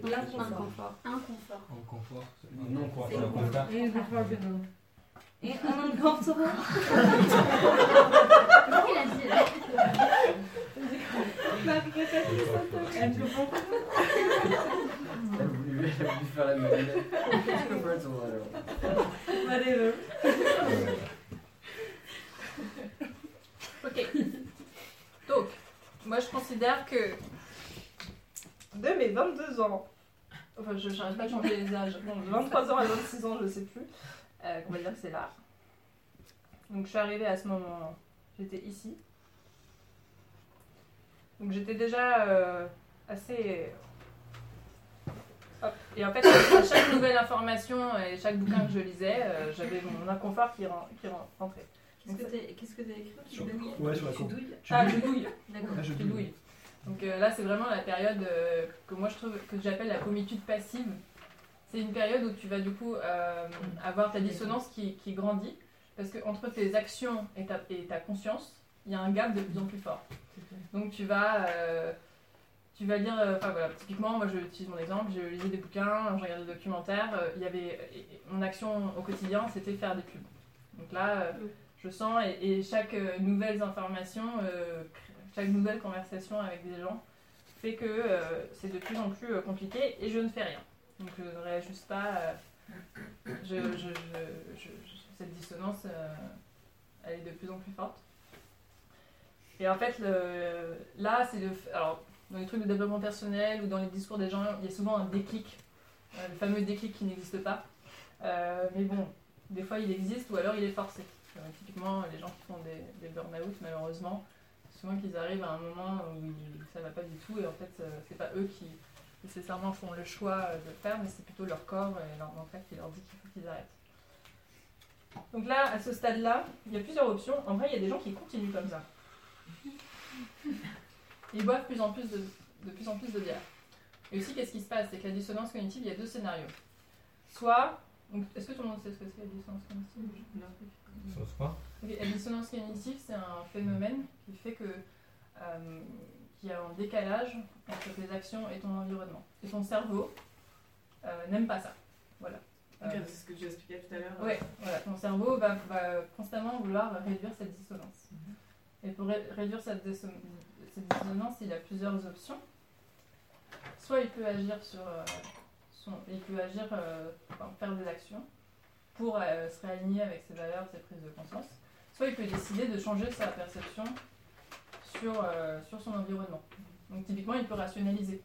L'inconfort. Inconfort. Inconfort. Non, confort. C'est confort. Et inconfort. Et inconfort. Qu'est-ce qu'il a dit là Marie, répète ça. Inconfort. Elle a voulu faire la même. Whatever. Ok. Donc, moi je considère que de mes 22 ans, enfin je n'arrive pas à changer les âges, donc de 23 ans à 26 ans, je sais plus, euh, on va dire que c'est là. Donc je suis arrivée à ce moment, j'étais ici. Donc j'étais déjà euh, assez. Hop. Et en fait, à chaque nouvelle information et chaque bouquin que je lisais, euh, j'avais mon inconfort qui, ren- qui ren- rentrait. Qu'est-ce que que t'as écrit Tu Sur- douilles ouais, sur la Tu douilles Ah, je douille. D'accord. Ah, je Je douille. douille. Donc euh, là, c'est vraiment la période euh, que moi je trouve que j'appelle la commitude passive. C'est une période où tu vas du coup euh, avoir ta dissonance qui, qui grandit parce que entre tes actions et ta, et ta conscience, il y a un gap de plus en plus fort. Donc tu vas, euh, tu vas lire, euh, enfin voilà, typiquement, moi je utilise mon exemple, je lisais des bouquins, je regardais des documentaires, euh, il y avait, mon action au quotidien c'était faire des pubs. Donc là, euh, je sens, et, et chaque nouvelle information, chaque nouvelle conversation avec des gens fait que c'est de plus en plus compliqué et je ne fais rien. Donc je ne réajuste pas, je, je- je- cette dissonance, elle est de plus en plus forte. Et en fait, le- là, c'est le. Alors, dans les trucs de développement personnel ou dans les discours des gens, il y a souvent un déclic, euh, le fameux déclic qui n'existe pas. Euh, mais bon, des fois il existe ou alors il est forcé. Euh, typiquement, les gens qui font des, burn-out, malheureusement, souvent qu'ils arrivent à un moment où ça va pas du tout et en fait, c'est pas eux qui nécessairement font le choix de le faire, mais c'est plutôt leur corps et leur mental qui leur dit qu'il faut qu'ils arrêtent. Donc là, à ce stade-là, il y a plusieurs options. En vrai, il y a des gens qui continuent comme ça. Ils boivent plus en plus de, de plus en plus de bière. Et aussi, qu'est-ce qui se passe? C'est que la dissonance cognitive, il y a deux scénarios. Soit, est-ce que tout le monde sait ce que c'est la dissonance cognitive Dissonance quoi? La dissonance cognitive, c'est un phénomène qui fait que euh, qu'il y a un décalage entre tes actions et ton environnement. Et ton cerveau euh, n'aime pas ça. Voilà. Euh, c'est ce que tu expliquais tout à l'heure. Ouais, voilà. Ton cerveau va, va constamment vouloir réduire cette dissonance. Et pour ré- réduire cette, disso- cette dissonance, il a plusieurs options. Soit il peut agir sur, euh, son- il peut agir, euh, faire des actions pour euh, se réaligner avec ses valeurs, ses prises de conscience. Soit il peut décider de changer sa perception sur, sur son environnement. Donc typiquement, il peut rationaliser.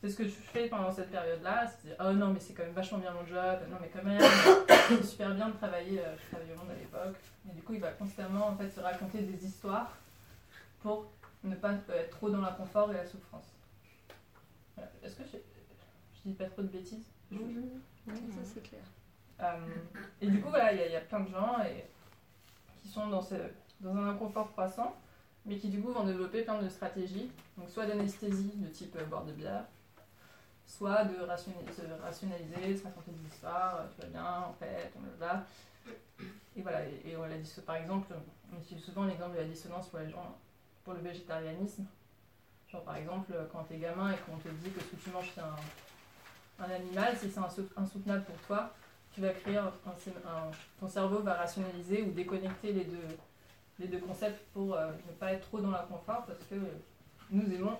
C'est ce que je fais pendant cette période-là, c'est oh non, mais c'est quand même vachement bien mon job, non, mais quand même, c'est super bien de travailler, je travaillais au monde à l'époque. Et du coup, il va constamment en fait, se raconter des histoires pour ne pas euh, être trop dans l'inconfort et la souffrance. Voilà. Est-ce que je, je dis pas trop de bêtises? Oui, ça c'est clair. Euh, et du coup, voilà, il y, a- il y a plein de gens et, qui sont dans, ce, dans un inconfort croissant, mais qui du coup vont développer plein de stratégies. Donc, soit d'anesthésie de type euh, boire de bière, soit de rationnaliser, se rationaliser, se raconter des histoires, euh, tout va bien, en fait, on va. Et voilà, et, et on l'a dit, par exemple, on utilise souvent l'exemple de la dissonance pour les gens, pour le végétarianisme. Genre, par exemple, quand t'es gamin et qu'on te dit que ce que tu manges c'est un, un animal, si c'est insou- insoutenable pour toi, tu vas créer un, ton cerveau va rationaliser ou déconnecter les deux, les deux concepts pour euh, ne pas être trop dans l'inconfort parce que nous aimons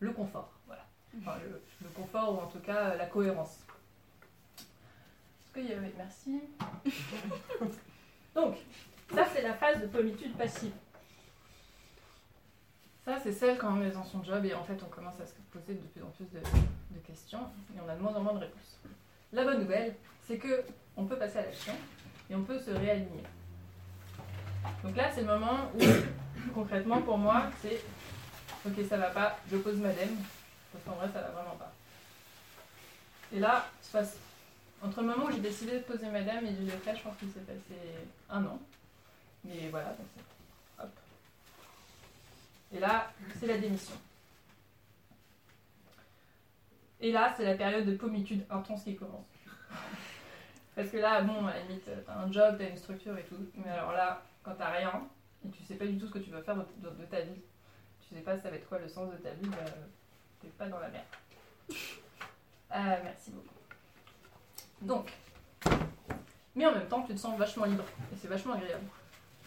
le confort. Voilà. Enfin, le, le confort ou en tout cas la cohérence. Est-ce qu'il y avait. Merci. Donc, ça c'est la phase de pommitude passive. C'est celle quand on est dans son job et en fait on commence à se poser de plus en plus de, questions et on a de moins en moins de réponses. La bonne nouvelle, c'est que on peut passer à l'action et on peut se réaligner. Donc là, c'est le moment où, concrètement, pour moi, c'est ok, ça va pas, je pose madame, parce qu'en vrai, ça va vraiment pas. Et là, entre le moment où j'ai décidé de poser madame et l'ai fait, je pense qu'il s'est passé un an. Mais voilà, donc. Et là, c'est la démission. Et là, c'est la période de pommitude intense qui commence. Parce que là, bon, à la limite, t'as un job, t'as une structure et tout. Mais alors là, quand t'as rien, et tu sais pas du tout ce que tu vas faire de ta vie, tu sais pas ça va être quoi le sens de ta vie, bah, t'es pas dans la merde. Euh, merci beaucoup. Donc, mais en même temps, tu te sens vachement libre. Et c'est vachement agréable.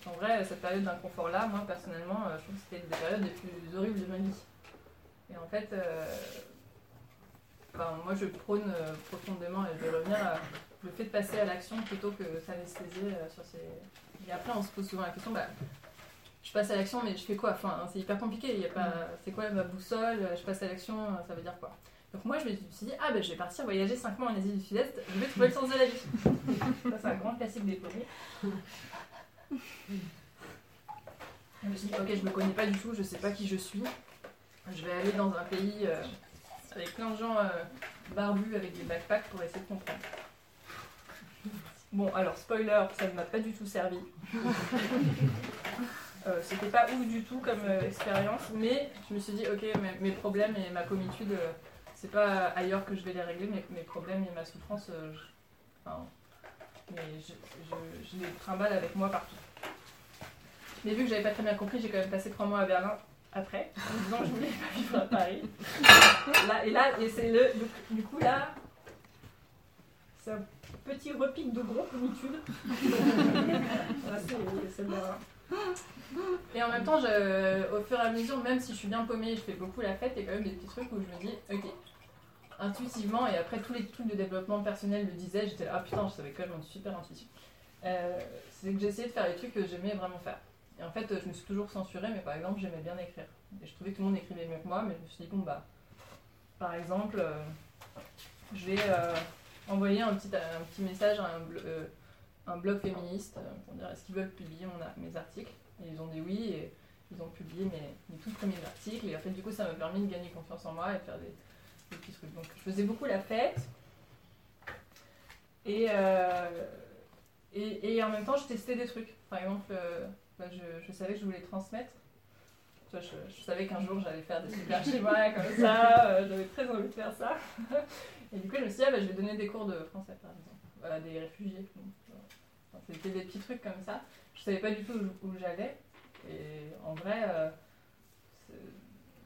En vrai, cette période d'inconfort-là, moi, personnellement, euh, je trouve que c'était une des périodes les plus horribles de ma vie. Et en fait, euh, Enfin, moi, je prône euh, profondément, et je vais revenir à le fait de passer à l'action plutôt que s'anesthésier sur ces. Et après, on se pose souvent la question bah, je passe à l'action, mais je fais quoi? Enfin, c'est hyper compliqué. Il y a pas, c'est quoi ma boussole? Je passe à l'action, ça veut dire quoi? Donc moi, je me suis dit, ah ben, je vais partir voyager 5 mois en Asie du Sud-Est. Je vais trouver le sens de la vie. ça, c'est un grand classique des paumés. Je me suis dit, ok, je me connais pas du tout, je sais pas qui je suis. Je vais aller dans un pays euh, avec plein de gens euh, barbus avec des backpacks pour essayer de comprendre. Bon, alors, spoiler, ça ne m'a pas du tout servi. Euh, C'était pas ouf du tout comme expérience, mais je me suis dit, ok, mes, mes problèmes et ma commitude, c'est pas ailleurs que je vais les régler, mes, mes problèmes et ma souffrance, je, enfin, mais je, je- je les trimballe avec moi partout. Mais vu que j'avais pas très bien compris, j'ai quand même passé trois mois à Berlin après, en disant que je voulais pas vivre à Paris. Là, et là, et c'est le, du- coup là, c'est un petit repique de gros commitude. Voilà, c'est c'est Berlin. Et en même temps, au fur et à mesure, même si je suis bien paumée, je fais beaucoup la fête, il y a quand même des petits trucs où je me dis, ok, intuitivement, et après tous les trucs de développement personnel le disaient, j'étais ah putain, je savais quand même une super intuition. Euh, c'est que essayé de faire les trucs que j'aimais vraiment faire. Et en fait, je me suis toujours censurée, mais par exemple, j'aimais bien écrire. Et je trouvais que tout le monde écrivait mieux que moi, mais je me suis dit, bon, bah, par exemple, euh, je euh, un petit, un petit message à un, euh, blog féministe euh, pour dire est-ce qu'ils veulent publier mes articles? Et ils ont dit oui, et ils ont publié mes, mes tout premiers articles. Et en fait, du coup, ça m'a permis de gagner confiance en moi et de faire des, petits trucs. Donc, je faisais beaucoup la fête. Et, et, et en même temps, je testais des trucs. Par exemple, bah, je, savais que je voulais transmettre. Je, savais qu'un jour j'allais faire des super schémas comme ça, euh, j'avais très envie de faire ça. Et du coup, je me suis dit, ah, bah, je vais donner des cours de français par exemple, des réfugiés. C'était des petits trucs comme ça. Je savais pas du tout où, j'allais. Et en vrai, euh,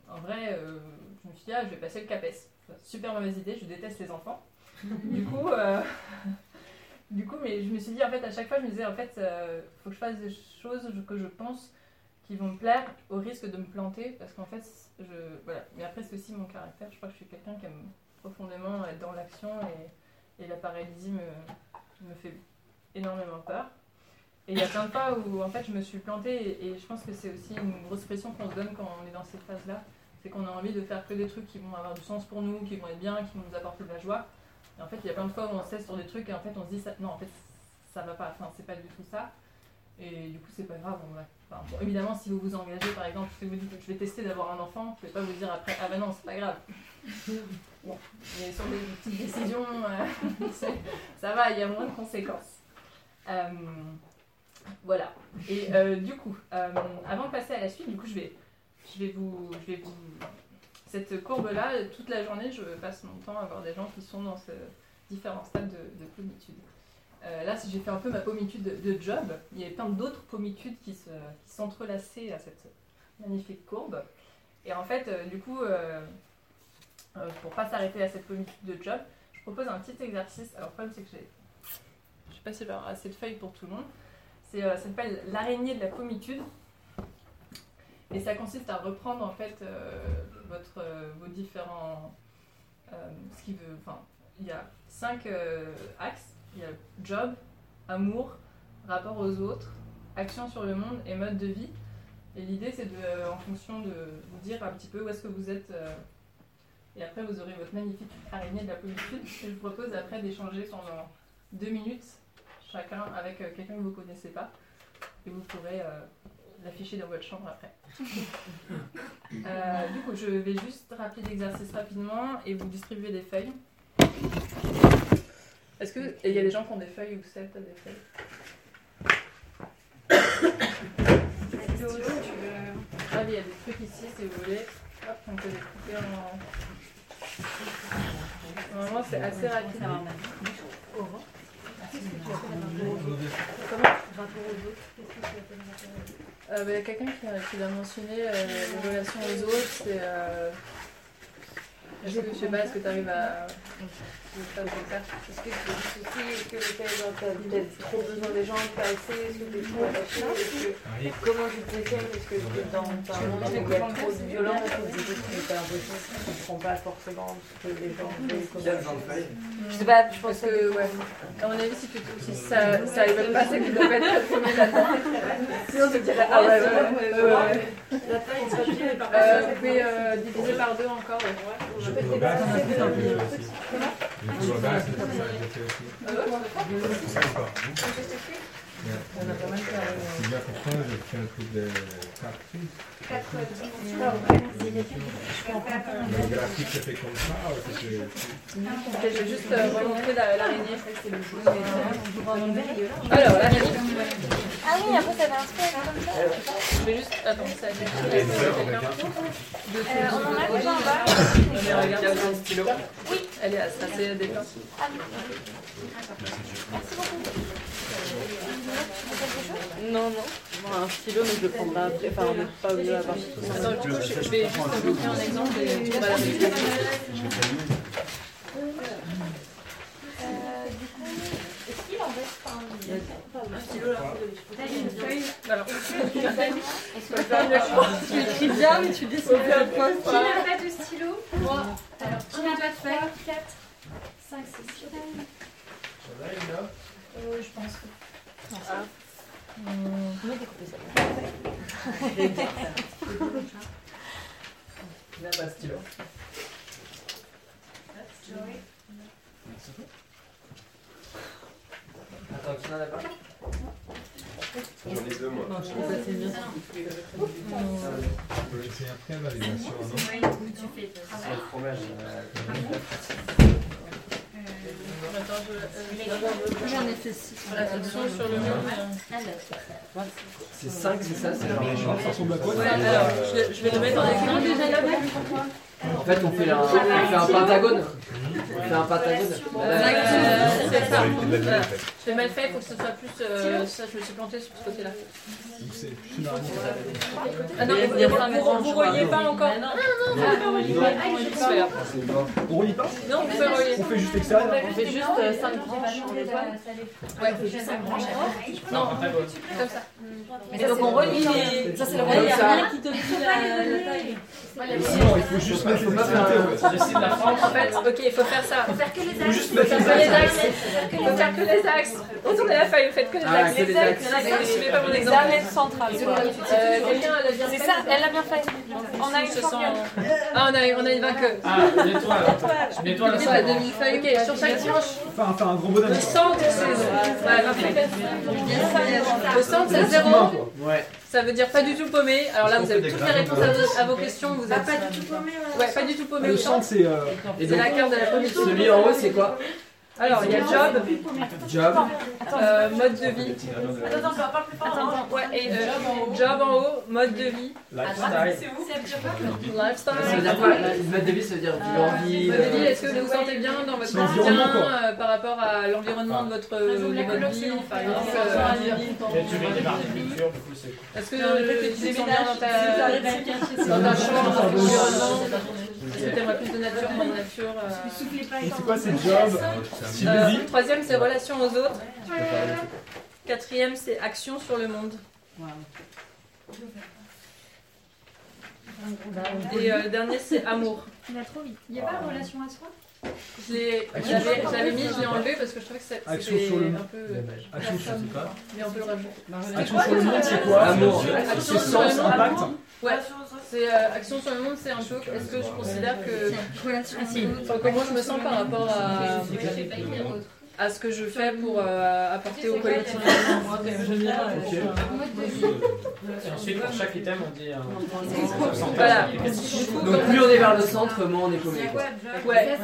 en vrai euh, je me suis dit, ah, je vais passer le CAPES. Super mauvaise idée, je déteste les enfants. du coup, du coup, mais je me suis dit, en fait, à chaque fois, je me disais, en fait, euh, faut que je fasse des choses que je pense qui vont me plaire au risque de me planter parce qu'en fait, je, voilà. Mais après, c'est aussi mon caractère. Je crois que je suis quelqu'un qui aime profondément être dans l'action et, et la paralysie me, fait énormément peur. Et il y a plein de fois où en fait je me suis plantée et je pense que c'est aussi une grosse pression qu'on se donne quand on est dans cette phase-là. C'est qu'on a envie de faire que des trucs qui vont avoir du sens pour nous, qui vont être bien, qui vont nous apporter de la joie. Et en fait, il y a plein de fois où on se teste sur des trucs et en fait on se dit ça, non, en fait ça va pas, enfin c'est pas du tout ça. Et du coup, c'est pas grave. on va- enfin, bon, évidemment, si vous vous engagez, par exemple, si vous dites je vais tester d'avoir un enfant, je vais pas vous dire après ah ben non, c'est pas grave. Bon, mais sur des petites décisions, euh, ça va, il y a moins de conséquences. Euh, voilà. Et euh, du coup, avant de passer à la suite, du coup, je vais, je vais vous, je vais vous, cette courbe-là, toute la journée, je passe mon temps à voir des gens qui sont dans ce différents stades de, de. Euh, là, si j'ai fait un peu ma pommitude de, job, il y avait plein d'autres pommitudes qui se, qui s'entrelaçaient à cette magnifique courbe. Et en fait, euh, du coup, euh, euh, pour pas s'arrêter à cette pommitude de job, je propose un petit exercice. Alors, le problème, c'est que j'ai, je sais pas si j'ai assez de feuilles pour tout le monde. C'est, ça s'appelle l'araignée de la pommitude. Et ça consiste à reprendre en fait euh, votre, euh, vos différents. euh, ce qui veut. Enfin, il y a cinq axes. Il y a job, amour, rapport aux autres, action sur le monde et mode de vie. Et l'idée, c'est de, en fonction de vous dire un petit peu où est-ce que vous êtes. et après, vous aurez votre magnifique araignée de la pommitude. Et je vous propose après d'échanger pendant deux minutes chacun avec quelqu'un que vous ne connaissez pas. Et vous pourrez l'afficher dans votre chambre après. Euh, du coup, je vais juste rappeler l'exercice rapidement et vous distribuer des feuilles. Est-ce que il y a des gens qui ont des feuilles ou Seb, t'as des feuilles? Ah, il y a des trucs ici si vous voulez. Hop, on peut les couper en. Normalement, c'est assez rapide. Euh, a quelqu'un qui, l'a mentionné, euh, les relations aux autres, c'est. Euh... Est-ce sais pas, est-ce que tu arrives à. Est-ce que tu as des soucis Est-ce que tu as peut-être trop besoin des gens, pas assez Est-ce que tu es trop attaché Est-ce que... Comment tu te positionnes Est-ce que tu es dans un moment où il y a trop de violence ou que tu as l'impression que tu ne comprends pas forcément ce que les gens veulent Je sais pas, je pense que, ouais. À mon avis, si, tu, si ça, ça arrive pas, c'est que tu dois pas être premier là-dedans. Sinon, tu dirais, ah ouais, ouais, ouais. ouais, ouais. La taille, c'est pas par vous pouvez diviser par deux encore. Ouais. Je peux te passer c'est Le bas, c'est ça, fait aussi. C'est encore. Ouais. On a pas mal fait, euh, C'est bien pour toi, j'ai fait un truc de 4 prises. Le graphique se fait comme ça je vais juste euh, remontrer la- l'araignée. Alors, l'araignée. Ah oui, après ça fait un spell comme ça. Je vais juste. Attends, ça Il y a Euh, on en a déjà en bas stylo. Oui. Elle est assez. Ah oui. Merci beaucoup. Non, non. Bon, un stylo, mais je le prendrai après. Enfin, on n'est pas obligé d'avoir. Attends, du coup, je, je vais juste te montrer un exemple et tu vas la réexpliquer. Euh, du coup, est-ce qu'il en reste pas un Un stylo là? Alors, Tu écris bien, mais tu dessines Faut faire pas. Qui n'a pas de stylo? Moi. Alors, qui n'a pas de feuille 4, 5, 6, 7. Euh, je pense que. Ah. On va découper ça. Pas. Attends, tu n'en as pas J'en ai deux, moi. Non, je trouve ça c'est bien. Après validation, tu fais C'est le fromage. J'en ai fait. C'est 5, c'est ça C'est genre. Ça ressemble à quoi Ouais, alors, je, vais- le mettre en écran déjà là. En fait, on fait un, on fait un pentagone. On fait un pentagone. Euh, c'est ça. Je l'ai mal fait pour que ce soit plus. euh, ça, je me suis plantée sur ce côté-là. Ah non, Mais vous, il quoi. reliez pas encore. On relie pas Non, vous pouvez relier. On fait juste l'extérieur On fait juste 5 branches en étoile. Ouais, on fait juste 5 branches. Non, comme ça. Mais donc on relie. Ça, c'est le rien qui te dit la taille. Non, il faut juste mettre les. Je la France. En fait, ok, il faut faire ça. Faut faire que les Faut axes. juste Faut mettre faire les que les axes. axes. Faut faire que les axes. Retournez la feuille, faites que les Ah, axes. que les axes. Ne suivez pas mon Les exemple. Euh, C'est ça, elle l'a bien fait. On a une Ah, on a, on a une vainqueuse. Ah, nettoie. Je nettoie la salle. Ok, sur chaque branche. Enfin, faire un gros bonhomme. Le centre, c'est. Le centre, c'est zéro. Ouais. Ça veut dire pas du tout paumé. Alors là, vous avez toutes les réponses à vos, questions. Vous Ah, êtes pas du tout paumé, Ouais, pas du tout paumé. Le centre, centre. c'est. euh, Et donc, la carte de la police. celui en haut, c'est quoi? Alors, il y a job, Job. euh, mode de vie. Attends, attends, parle plus fort. Attends, ouais, et euh, job en haut, mode de vie, Lifestyle. Ça veut lifestyle. dire quoi la- Une mode de vie, ça veut dire vivre en ville. Mode de vie, euh, est-ce que vous vous sentez bien dans votre C'est quotidien quoi. euh, par rapport à l'environnement de votre, vie Par exemple, euh, c'est. est-ce que tu te sens bien dans ta, dans ta chambre, dans ton environnement Est-ce que tu aimerais plus de nature, moins de nature euh. Et c'est quoi, c'est job Euh, Troisième, c'est relation aux autres. Quatrième, c'est action sur le monde. Et euh, le dernier, c'est amour. Il a trop vite. Il n'y a pas de relation à soi? Je l'ai- je Action l'avais sur- je l'avais mis, je l'ai enlevé parce que je trouvais que Action c'était sur le un peu. Action sur le pas. Mais on peut le rajouter. Action sur le monde, c'est quoi Amour. Action C'est sur le sens, monde. impact Ouais, c'est action sur le monde, c'est un peu. Est-ce que je considère que. Comment je me sens par rapport à, à ce que je fais pour euh, apporter au collectif Et ensuite, pour chaque item, on dit un pourcentage. Voilà. Que- Donc plus on est vers le centre, moins on est paumé. Ouais.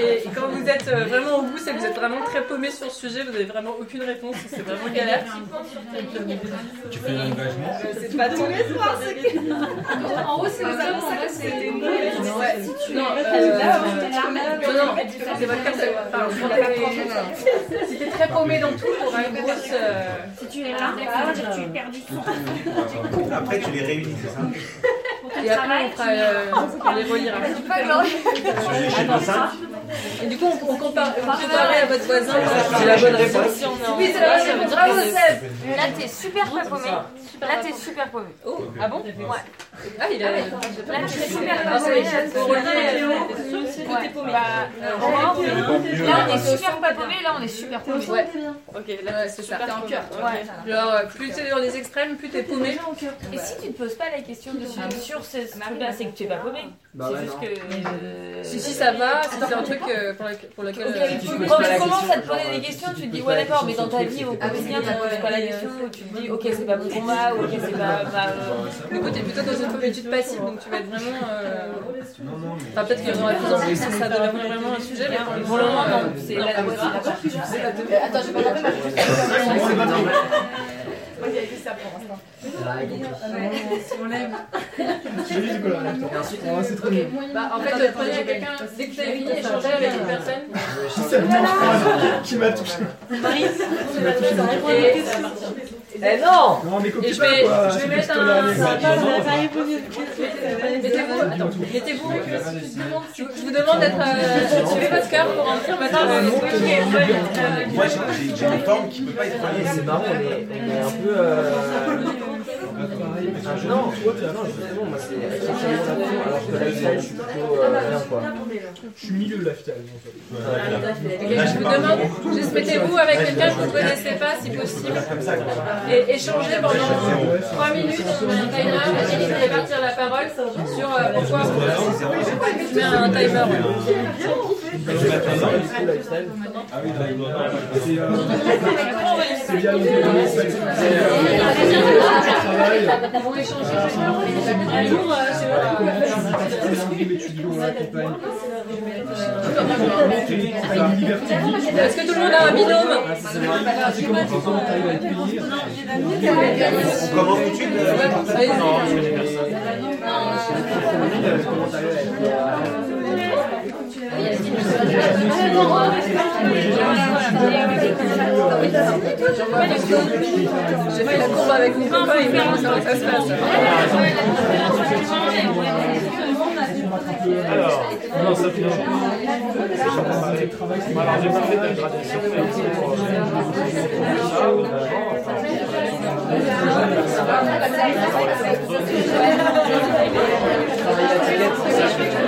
Et quand vous êtes euh, vraiment au bout, c'est que vous êtes vraiment très paumé sur ce sujet, vous n'avez vraiment aucune réponse, c'est vraiment galère. Tu fais l'engagement C'est pas tous les soirs, c'est En haut, c'est aux hommes, en bas, c'est les mots. Ouais. Non, euh, c'est votre carte. T'es très paumé dans tout, t'auras une grosse. euh, Si tu es là, ça veut dire que tu es perdu. Après, tu les réunis, c'est ça Et après, on fera. euh, on les relire. Tu les chez le 5 Et du coup, on, on compare, comparer à votre voisin, c'est la bonne réponse. Oui, c'est la bonne Ah, réponse. Bravo, Bravo, Seb. Seb. Là, t'es super pas paumé. Là, t'es super paumé. Oh, ah bon Ouais. Ah, il a. Là, t'es super Ah, pas c'est paumé. les pour relier, euh, euh, Aurore, Là, on est super pas paumé. Là, on est super paumé. Ouais. Ok, là c'est ça. T'es en cœur. Ouais. Genre, euh, plus t'es dans les extrêmes, plus t'es paumé. Et si tu te poses pas la question dessus, sur ce truc-là, c'est que tu es pas paumé. Bah c'est ouais, juste que. euh, Si, si, ça va, si c'est un truc euh, pour, lequel- tu quand tu commences à te poser des questions, tu te dis ouais d'accord, mais dans ta vie au quotidien, tu te poses pas la question, tu te dis ok c'est pas mon combat, ou ok c'est pas. Du coup, t'es plutôt dans une solitude passive, donc tu vas être vraiment. Non, non, mais. Enfin, peut-être qu'il y aura de plus en plus, ça devient vraiment un sujet, mais Pour le moment, non, c'est la la Attends, j'ai pas compris, mais Moi, j'ai vu ça pour l'instant. Si on l'aime. J'ai vu du coup là. Et ensuite, on va c'est trop. Bah, en fait, prenez quelqu'un, dès que t'as fini, échangez avec une personne. C'est qui m'a touché. Et- Eh non Non, mais Et copie je pas vais, quoi. je vais mettre un. Mettez-vous, attends, mettez-vous. Je vous demande d'être. Euh, suivez votre cœur pour remplir votre. euh, Moi, j'ai- une forme qui peut pas être reliée. C'est marrant, on est, on est un peu. Euh... Ah, non, non, justement, moi c'est exceptionnellement la con, alors que je suis plutôt euh, quoi. Je suis milieu lifestyle en fait. Ok, je vous demande, juste mettez-vous avec quelqu'un que vous ne connaissez pas si possible et échangez pendant 3 minutes, on un timer et vous allez partir la parole sur euh, pourquoi je mets un timer. Ah c'est le c'est Est-ce que tout le monde a un binôme On commence tout de suite J'ai fait la courbe avec mon. Alors, non, ça fait j'ai de la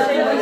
C'est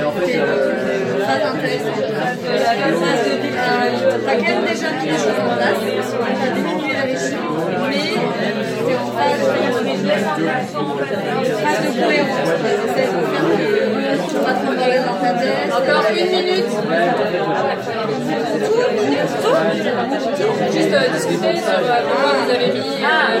Et en fait, euh, Très intéressant. T'as quand même déjà mis les choses en place, t'as diminué la régie, mais t'es en phase en phase de cohérence. Encore une minute. Juste euh, discuter sur euh, pourquoi vous avez mis euh,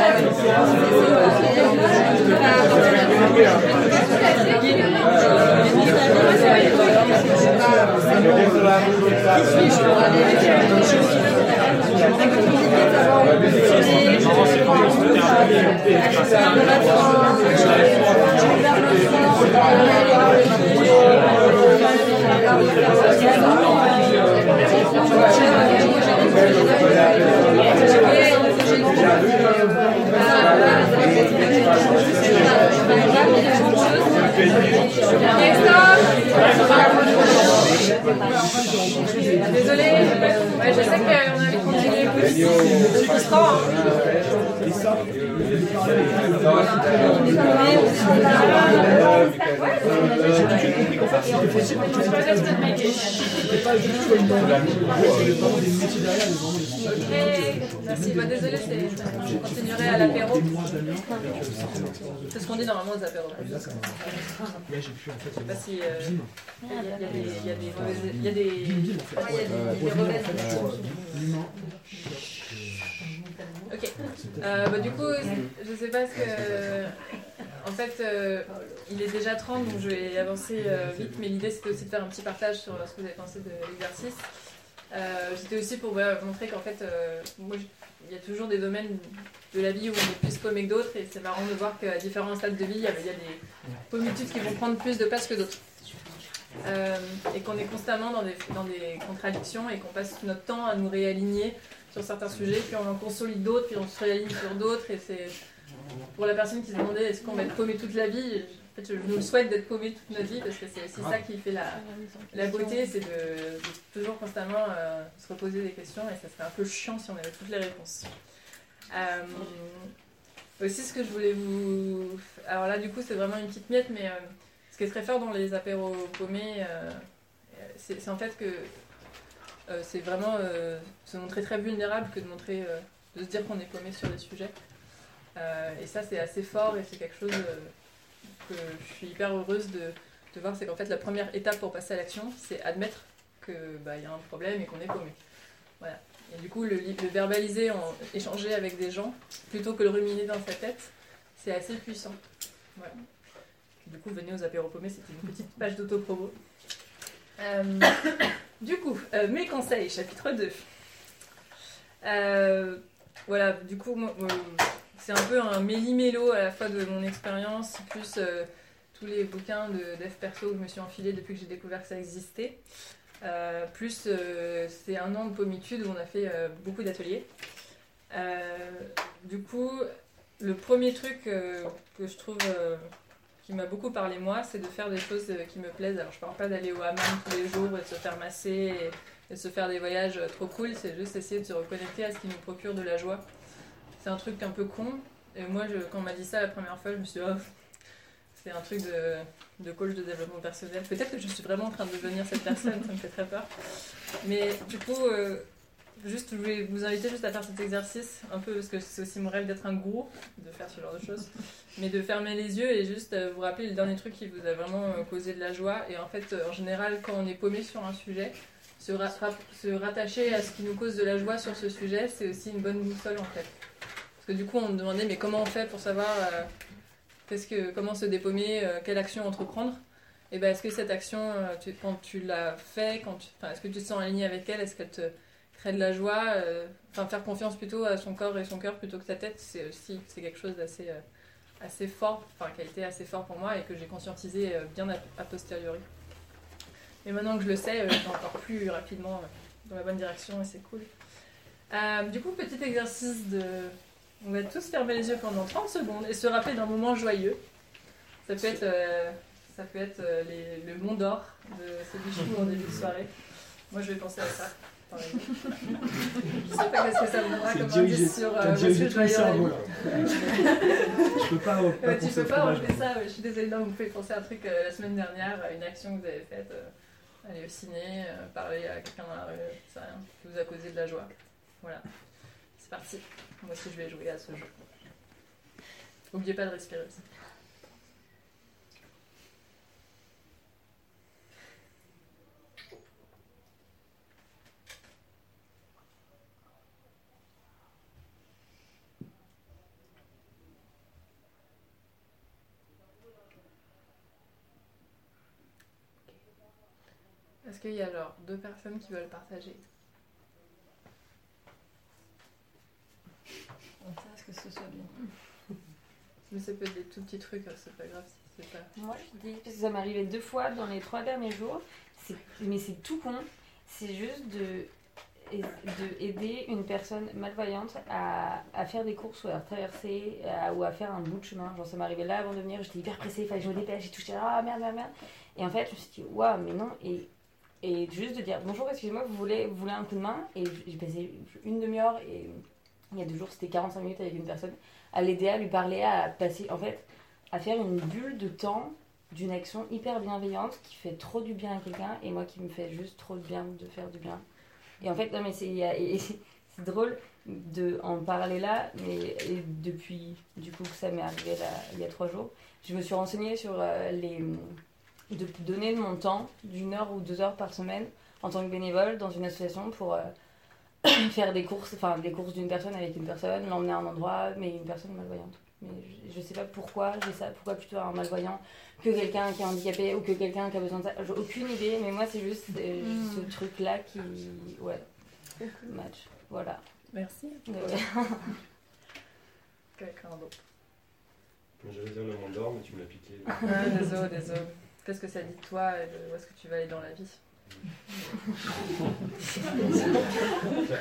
culture, dans Désolée, je sais qu'on a envie de continuer plus. C'est frustrant. Ok, merci. Bah, désolé, je continuerai à l'apéro. C'est ce qu'on dit normalement aux apéros. Je sais pas si. euh, Il y a il y a des. Il y a des mauvaises- il y a des. Ah, il y a des- il y a des mauvaises. Ok. Euh, bah, du coup, je sais pas ce que. En fait, euh, il est déjà 30, donc je vais avancer euh, vite, mais l'idée c'était aussi de faire un petit partage sur ce que vous avez pensé de l'exercice. Euh, C'était aussi pour montrer qu'en fait, euh, moi, il y a toujours des domaines de la vie où on est plus paumé que d'autres, et c'est marrant de voir qu'à différents stades de vie, il y a, des pommitudes qui vont prendre plus de place que d'autres. Euh, et qu'on est constamment dans des, dans des contradictions et qu'on passe notre temps à nous réaligner sur certains sujets, puis on en consolide d'autres, puis on se réaligne sur d'autres, et c'est pour la personne qui se demandait est-ce qu'on va être paumé toute la vie, en fait, je nous le souhaite d'être paumé toute notre vie parce que c'est c'est ça qui fait la, la beauté, c'est de, de toujours constamment euh, se reposer des questions et ça serait un peu chiant si on avait toutes les réponses. Euh, aussi, ce que je voulais vous. Alors là, du coup, c'est vraiment une petite miette, mais euh, ce qui est très fort dans les apéros paumés, euh, c'est en fait que euh, c'est vraiment euh, se montrer très vulnérable que de montrer, euh, de se dire qu'on est paumé sur des sujets. Euh, et ça, c'est assez fort et c'est quelque chose euh, que je suis hyper heureuse de, voir. C'est qu'en fait, la première étape pour passer à l'action, c'est admettre qu'il bah, y a un problème et qu'on est paumé. Voilà. Et du coup, le, li- le verbaliser, en, échanger avec des gens, plutôt que le ruminer dans sa tête, c'est assez puissant. Voilà. Du coup, venez aux apéros paumés, c'était une petite page d'autopromo. Euh, du coup, euh, mes conseils, chapitre 2. Euh, voilà, du coup, euh, c'est un peu un méli-mélo à la fois de mon expérience, plus euh, tous les bouquins de dev perso que je me suis enfilé depuis que j'ai découvert que ça existait. Euh, plus euh, c'est un an de pommitude où on a fait beaucoup d'ateliers. Du coup, le premier truc que je trouve qui m'a beaucoup parlé moi, c'est de faire des choses qui me plaisent. Alors je parle pas d'aller au hammam tous les jours et de se faire masser et, et de se faire des voyages trop cool, c'est juste essayer de se reconnecter à ce qui nous procure de la joie. C'est un truc un peu con. Et moi, quand on m'a dit ça la première fois, je me suis dit, oh, c'est un truc de, de coach de développement personnel. Peut-être que je suis vraiment en train de devenir cette personne, ça me fait très peur. Mais du coup, euh, juste, je voulais vous inviter juste à faire cet exercice, un peu parce que c'est aussi mon rêve d'être un gourou, de faire ce genre de choses. Mais de fermer les yeux et juste euh, vous rappeler le dernier truc qui vous a vraiment euh, causé de la joie. Et en fait, en général, quand on est paumé sur un sujet, se rattacher à ce qui nous cause de la joie sur ce sujet, c'est aussi une bonne boussole en fait. Parce que du coup, on me demandait, mais comment on fait pour savoir euh, que, comment se dépaumer, euh, quelle action entreprendre? Et ben, est-ce que cette action, euh, quand tu tu- enfin, est-ce que tu te sens aligné avec elle? Est-ce qu'elle te crée de la joie Enfin, faire confiance plutôt à son corps et son cœur plutôt que sa tête, c'est aussi quelque chose d'assez assez fort, enfin, qui a été assez fort pour moi et que j'ai conscientisé bien a, posteriori. Et maintenant que je le sais, je vais encore plus rapidement dans la bonne direction et c'est cool. Du coup, petit exercice de. On va tous fermer les yeux pendant 30 secondes et se rappeler d'un moment joyeux. Ça peut être, euh, ça peut être euh, les- le mont d'or de ce bichou en début de soirée. Moi, je vais penser à ça. Je sais pas qu'est-ce que ça me donnera comme indice sur euh, dirigé que je peux pas- pas Ouais, tu peux pas enlever ça, ouais, je suis désolée. Non, vous pouvez penser à un truc euh, la semaine dernière, à une action que vous avez faite. aller au ciné, parler à quelqu'un dans la rue, rien, qui vous a causé de la joie. Voilà parti. Moi aussi, je vais jouer à ce jeu. N'oubliez pas de respirer aussi. Est-ce qu'il y a alors deux personnes qui veulent partager? Que ce soit bien. Mais ça peut être des tout petits trucs, hein, c'est pas grave si c'est pas. Moi, je dis, parce que ça m'est arrivé deux fois dans les trois derniers jours, mais c'est tout con. C'est juste de, de aider une personne malvoyante à, à faire des courses ou à traverser à- ou à faire un bout de chemin. Genre, ça m'est arrivé là avant de venir, j'étais hyper pressée, il fallait que je me dépêche, j'ai touché, ah merde, merde, merde. Et en fait, je me suis dit, waouh, mais non. Et, et juste de dire, bonjour, excusez-moi, vous voulez, vous voulez un coup de main? Et j'ai passé une demi-heure et il y a deux jours, c'était 45 minutes avec une personne, à l'aider à lui parler, à passer, en fait, à faire une bulle de temps d'une action hyper bienveillante qui fait trop du bien à quelqu'un et moi qui me fait juste trop de bien de faire du bien. Et en fait, non mais c'est drôle de en parler là, mais depuis du coup que ça m'est arrivé là, il y a trois jours, je me suis renseignée sur euh, les de donner de mon temps d'une heure ou deux heures par semaine en tant que bénévole dans une association pour euh, faire des courses, enfin des courses d'une personne avec une personne, l'emmener à un endroit, mais une personne malvoyante. Mais je, je sais pas pourquoi j'ai ça, pourquoi plutôt un malvoyant que quelqu'un qui est handicapé ou que quelqu'un qui a besoin de ça. J'ai aucune idée, mais moi c'est juste euh, Mm. ce truc-là qui. Ouais. Match. Voilà. Merci. Quelqu'un d'autre. J'allais dire le monde d'or, mais tu me l'as piqué. Ah, désolé, désolé. Qu'est-ce que ça dit de toi et de où est-ce que tu vas aller dans la vie?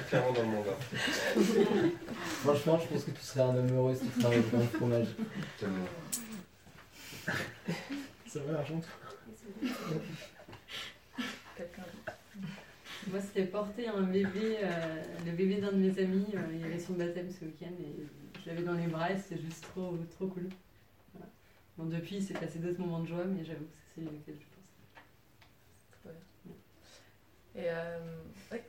Clairement dans le monde d'or. Franchement, je pense que tu serais un homme heureux si tu travaillais dans le fromage. Ça va l'argent Quelqu'un Moi, c'était porter un bébé, euh, le bébé d'un de mes amis. euh, il avait son baptême ce week-end et je l'avais dans les bras et c'était juste trop, trop cool. Voilà. Bon, depuis, il s'est passé d'autres moments de joie, mais j'avoue que c'est celui auquel je pense. Et euh, ouais.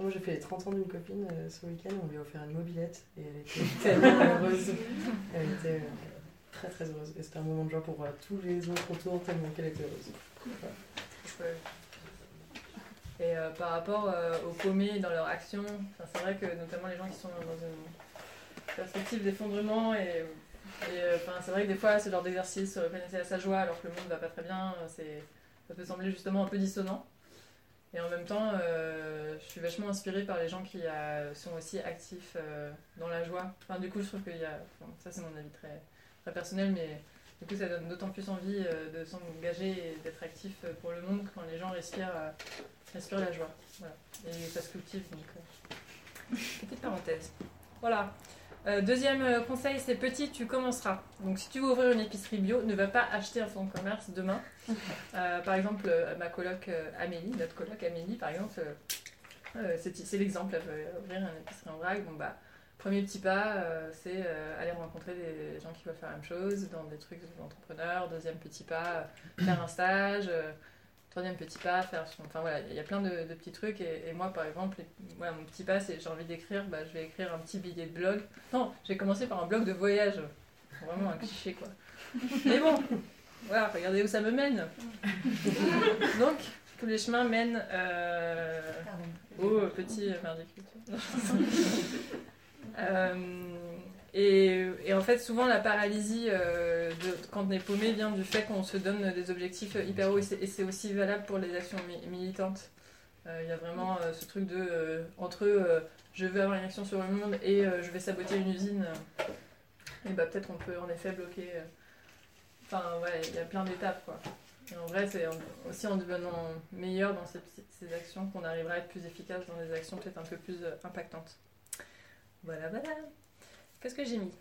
Moi, j'ai fait les 30 ans d'une copine euh, ce week-end. On lui a offert une mobilette et elle était tellement heureuse. Elle était euh, très très heureuse. Et c'était un moment de joie pour euh, tous les autres autour, tellement qu'elle était heureuse. Voilà. Ouais. Et par rapport aux paumés dans leur action, c'est vrai que notamment les gens qui sont dans une perspective d'effondrement, et, c'est vrai que des fois ce genre d'exercice, se reconnecter à sa joie alors que le monde va pas très bien, ça peut sembler justement un peu dissonant. Et en même temps, euh, je suis vachement inspirée par les gens qui euh, sont aussi actifs euh, dans la joie. Enfin, du coup, je trouve qu'il y a. enfin, ça, c'est mon avis très, très personnel, mais du coup, ça donne d'autant plus envie de s'engager et d'être actif pour le monde quand les gens respirent, respirent la joie. Voilà. Et ça se cultive. Donc, petite parenthèse. Voilà. Euh, deuxième euh, conseil, c'est petit, tu commenceras. Donc si tu veux ouvrir une épicerie bio, ne va pas acheter un fonds de commerce demain. Euh, par exemple, ma coloc Amélie, notre coloc Amélie, par exemple, euh, c'est l'exemple, elle veut ouvrir une épicerie en vrac. Bon bah, premier petit pas, c'est aller rencontrer des gens qui veulent faire la même chose dans des trucs d'entrepreneurs. Deuxième petit pas, faire un stage. Troisième petit pas, faire son... Enfin voilà, il y a plein de, de petits trucs. Et, et moi, par exemple, voilà, mon petit pas, c'est j'ai envie d'écrire, bah, je vais écrire un petit billet de blog. Non, j'ai commencé par un blog de voyage. Vraiment un cliché, quoi. Mais bon, voilà, regardez où ça me mène. Donc, tous les chemins mènent euh, au petit merdique. Euh, et, et en fait, souvent, la paralysie euh, de, quand on est paumé vient du fait qu'on se donne des objectifs hyper hauts. Et c'est- aussi valable pour les actions mi- militantes. Euh, Il y a vraiment euh, ce truc de entre je veux avoir une action sur le monde et je vais saboter une usine. et bah peut-être on peut en effet bloquer. Enfin ouais, il y a plein d'étapes quoi. Et en vrai, c'est aussi en devenant meilleur dans ces, ces actions qu'on arrivera à être plus efficace dans des actions peut-être un peu plus impactantes. Voilà, voilà. Qu'est-ce que j'ai mis?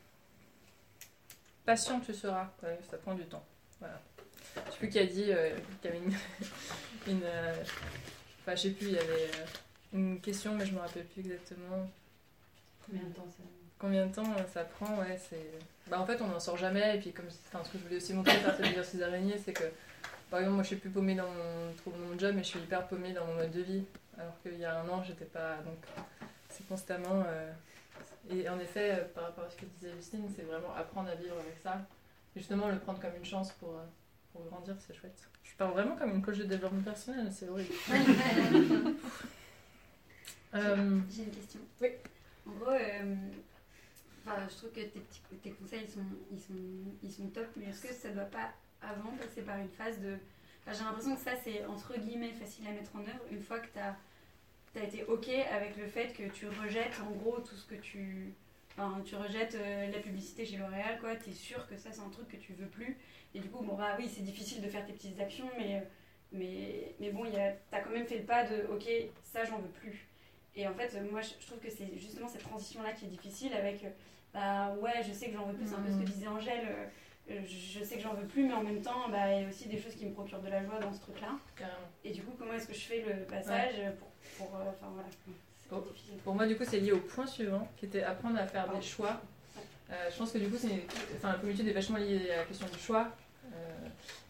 Patient tu seras. Ouais, ça prend du temps. Voilà. Je sais plus qui a dit euh, qu'il y avait une. une euh, Enfin, je sais plus, il y avait euh, une question, mais je me rappelle plus exactement. Combien de temps ça Combien de temps euh, ça prend? Ouais, c'est. Bah, en fait, on n'en sort jamais. Et puis, comme enfin, ce que je voulais aussi montrer par cet exercice d'araignée, c'est que, par exemple, moi, je suis plus paumée dans mon, trop mon job, mais je suis hyper paumée dans mon mode de vie. Alors qu'il y a un an, j'étais pas. Donc, c'est constamment. euh, Et en effet, euh, par rapport à ce que disait Justine, c'est vraiment apprendre à vivre avec ça. Et justement, le prendre comme une chance pour, euh, pour grandir, c'est chouette. Je parle vraiment comme une coach de développement personnel, c'est horrible. Euh, J'ai une question. Oui. En gros, euh, enfin, je trouve que tes, petits, tes conseils ils sont, ils, sont, ils sont top, mais est-ce que ça doit pas avant passer par une phase de j'ai l'impression que ça, c'est entre guillemets facile à mettre en œuvre une fois que tu as, as, été OK avec le fait que tu rejettes en gros tout ce que tu. Enfin, tu rejettes euh, la publicité chez L'Oréal, quoi. Tu es sûr que ça, c'est un truc que tu veux plus. Et du coup, bon, bah oui, c'est difficile de faire tes petites actions, mais, mais, mais bon, tu as quand même fait le pas de OK, ça, j'en veux plus. Et en fait, moi, je trouve que c'est justement cette transition-là qui est difficile avec, bah ouais, je sais que j'en veux plus, c'est un peu ce que mm. disait Angèle, euh, je sais que j'en veux plus, mais en même temps, bah, il y a aussi des choses qui me procurent de la joie dans ce truc-là. Et du coup, comment est-ce que je fais le passage pour, pour euh, enfin voilà. Pour, pour, moi, du coup, c'est lié au point suivant, qui était apprendre à faire des choix. Euh, je pense que du coup, c'est enfin, la communauté est vachement liée à la question du choix.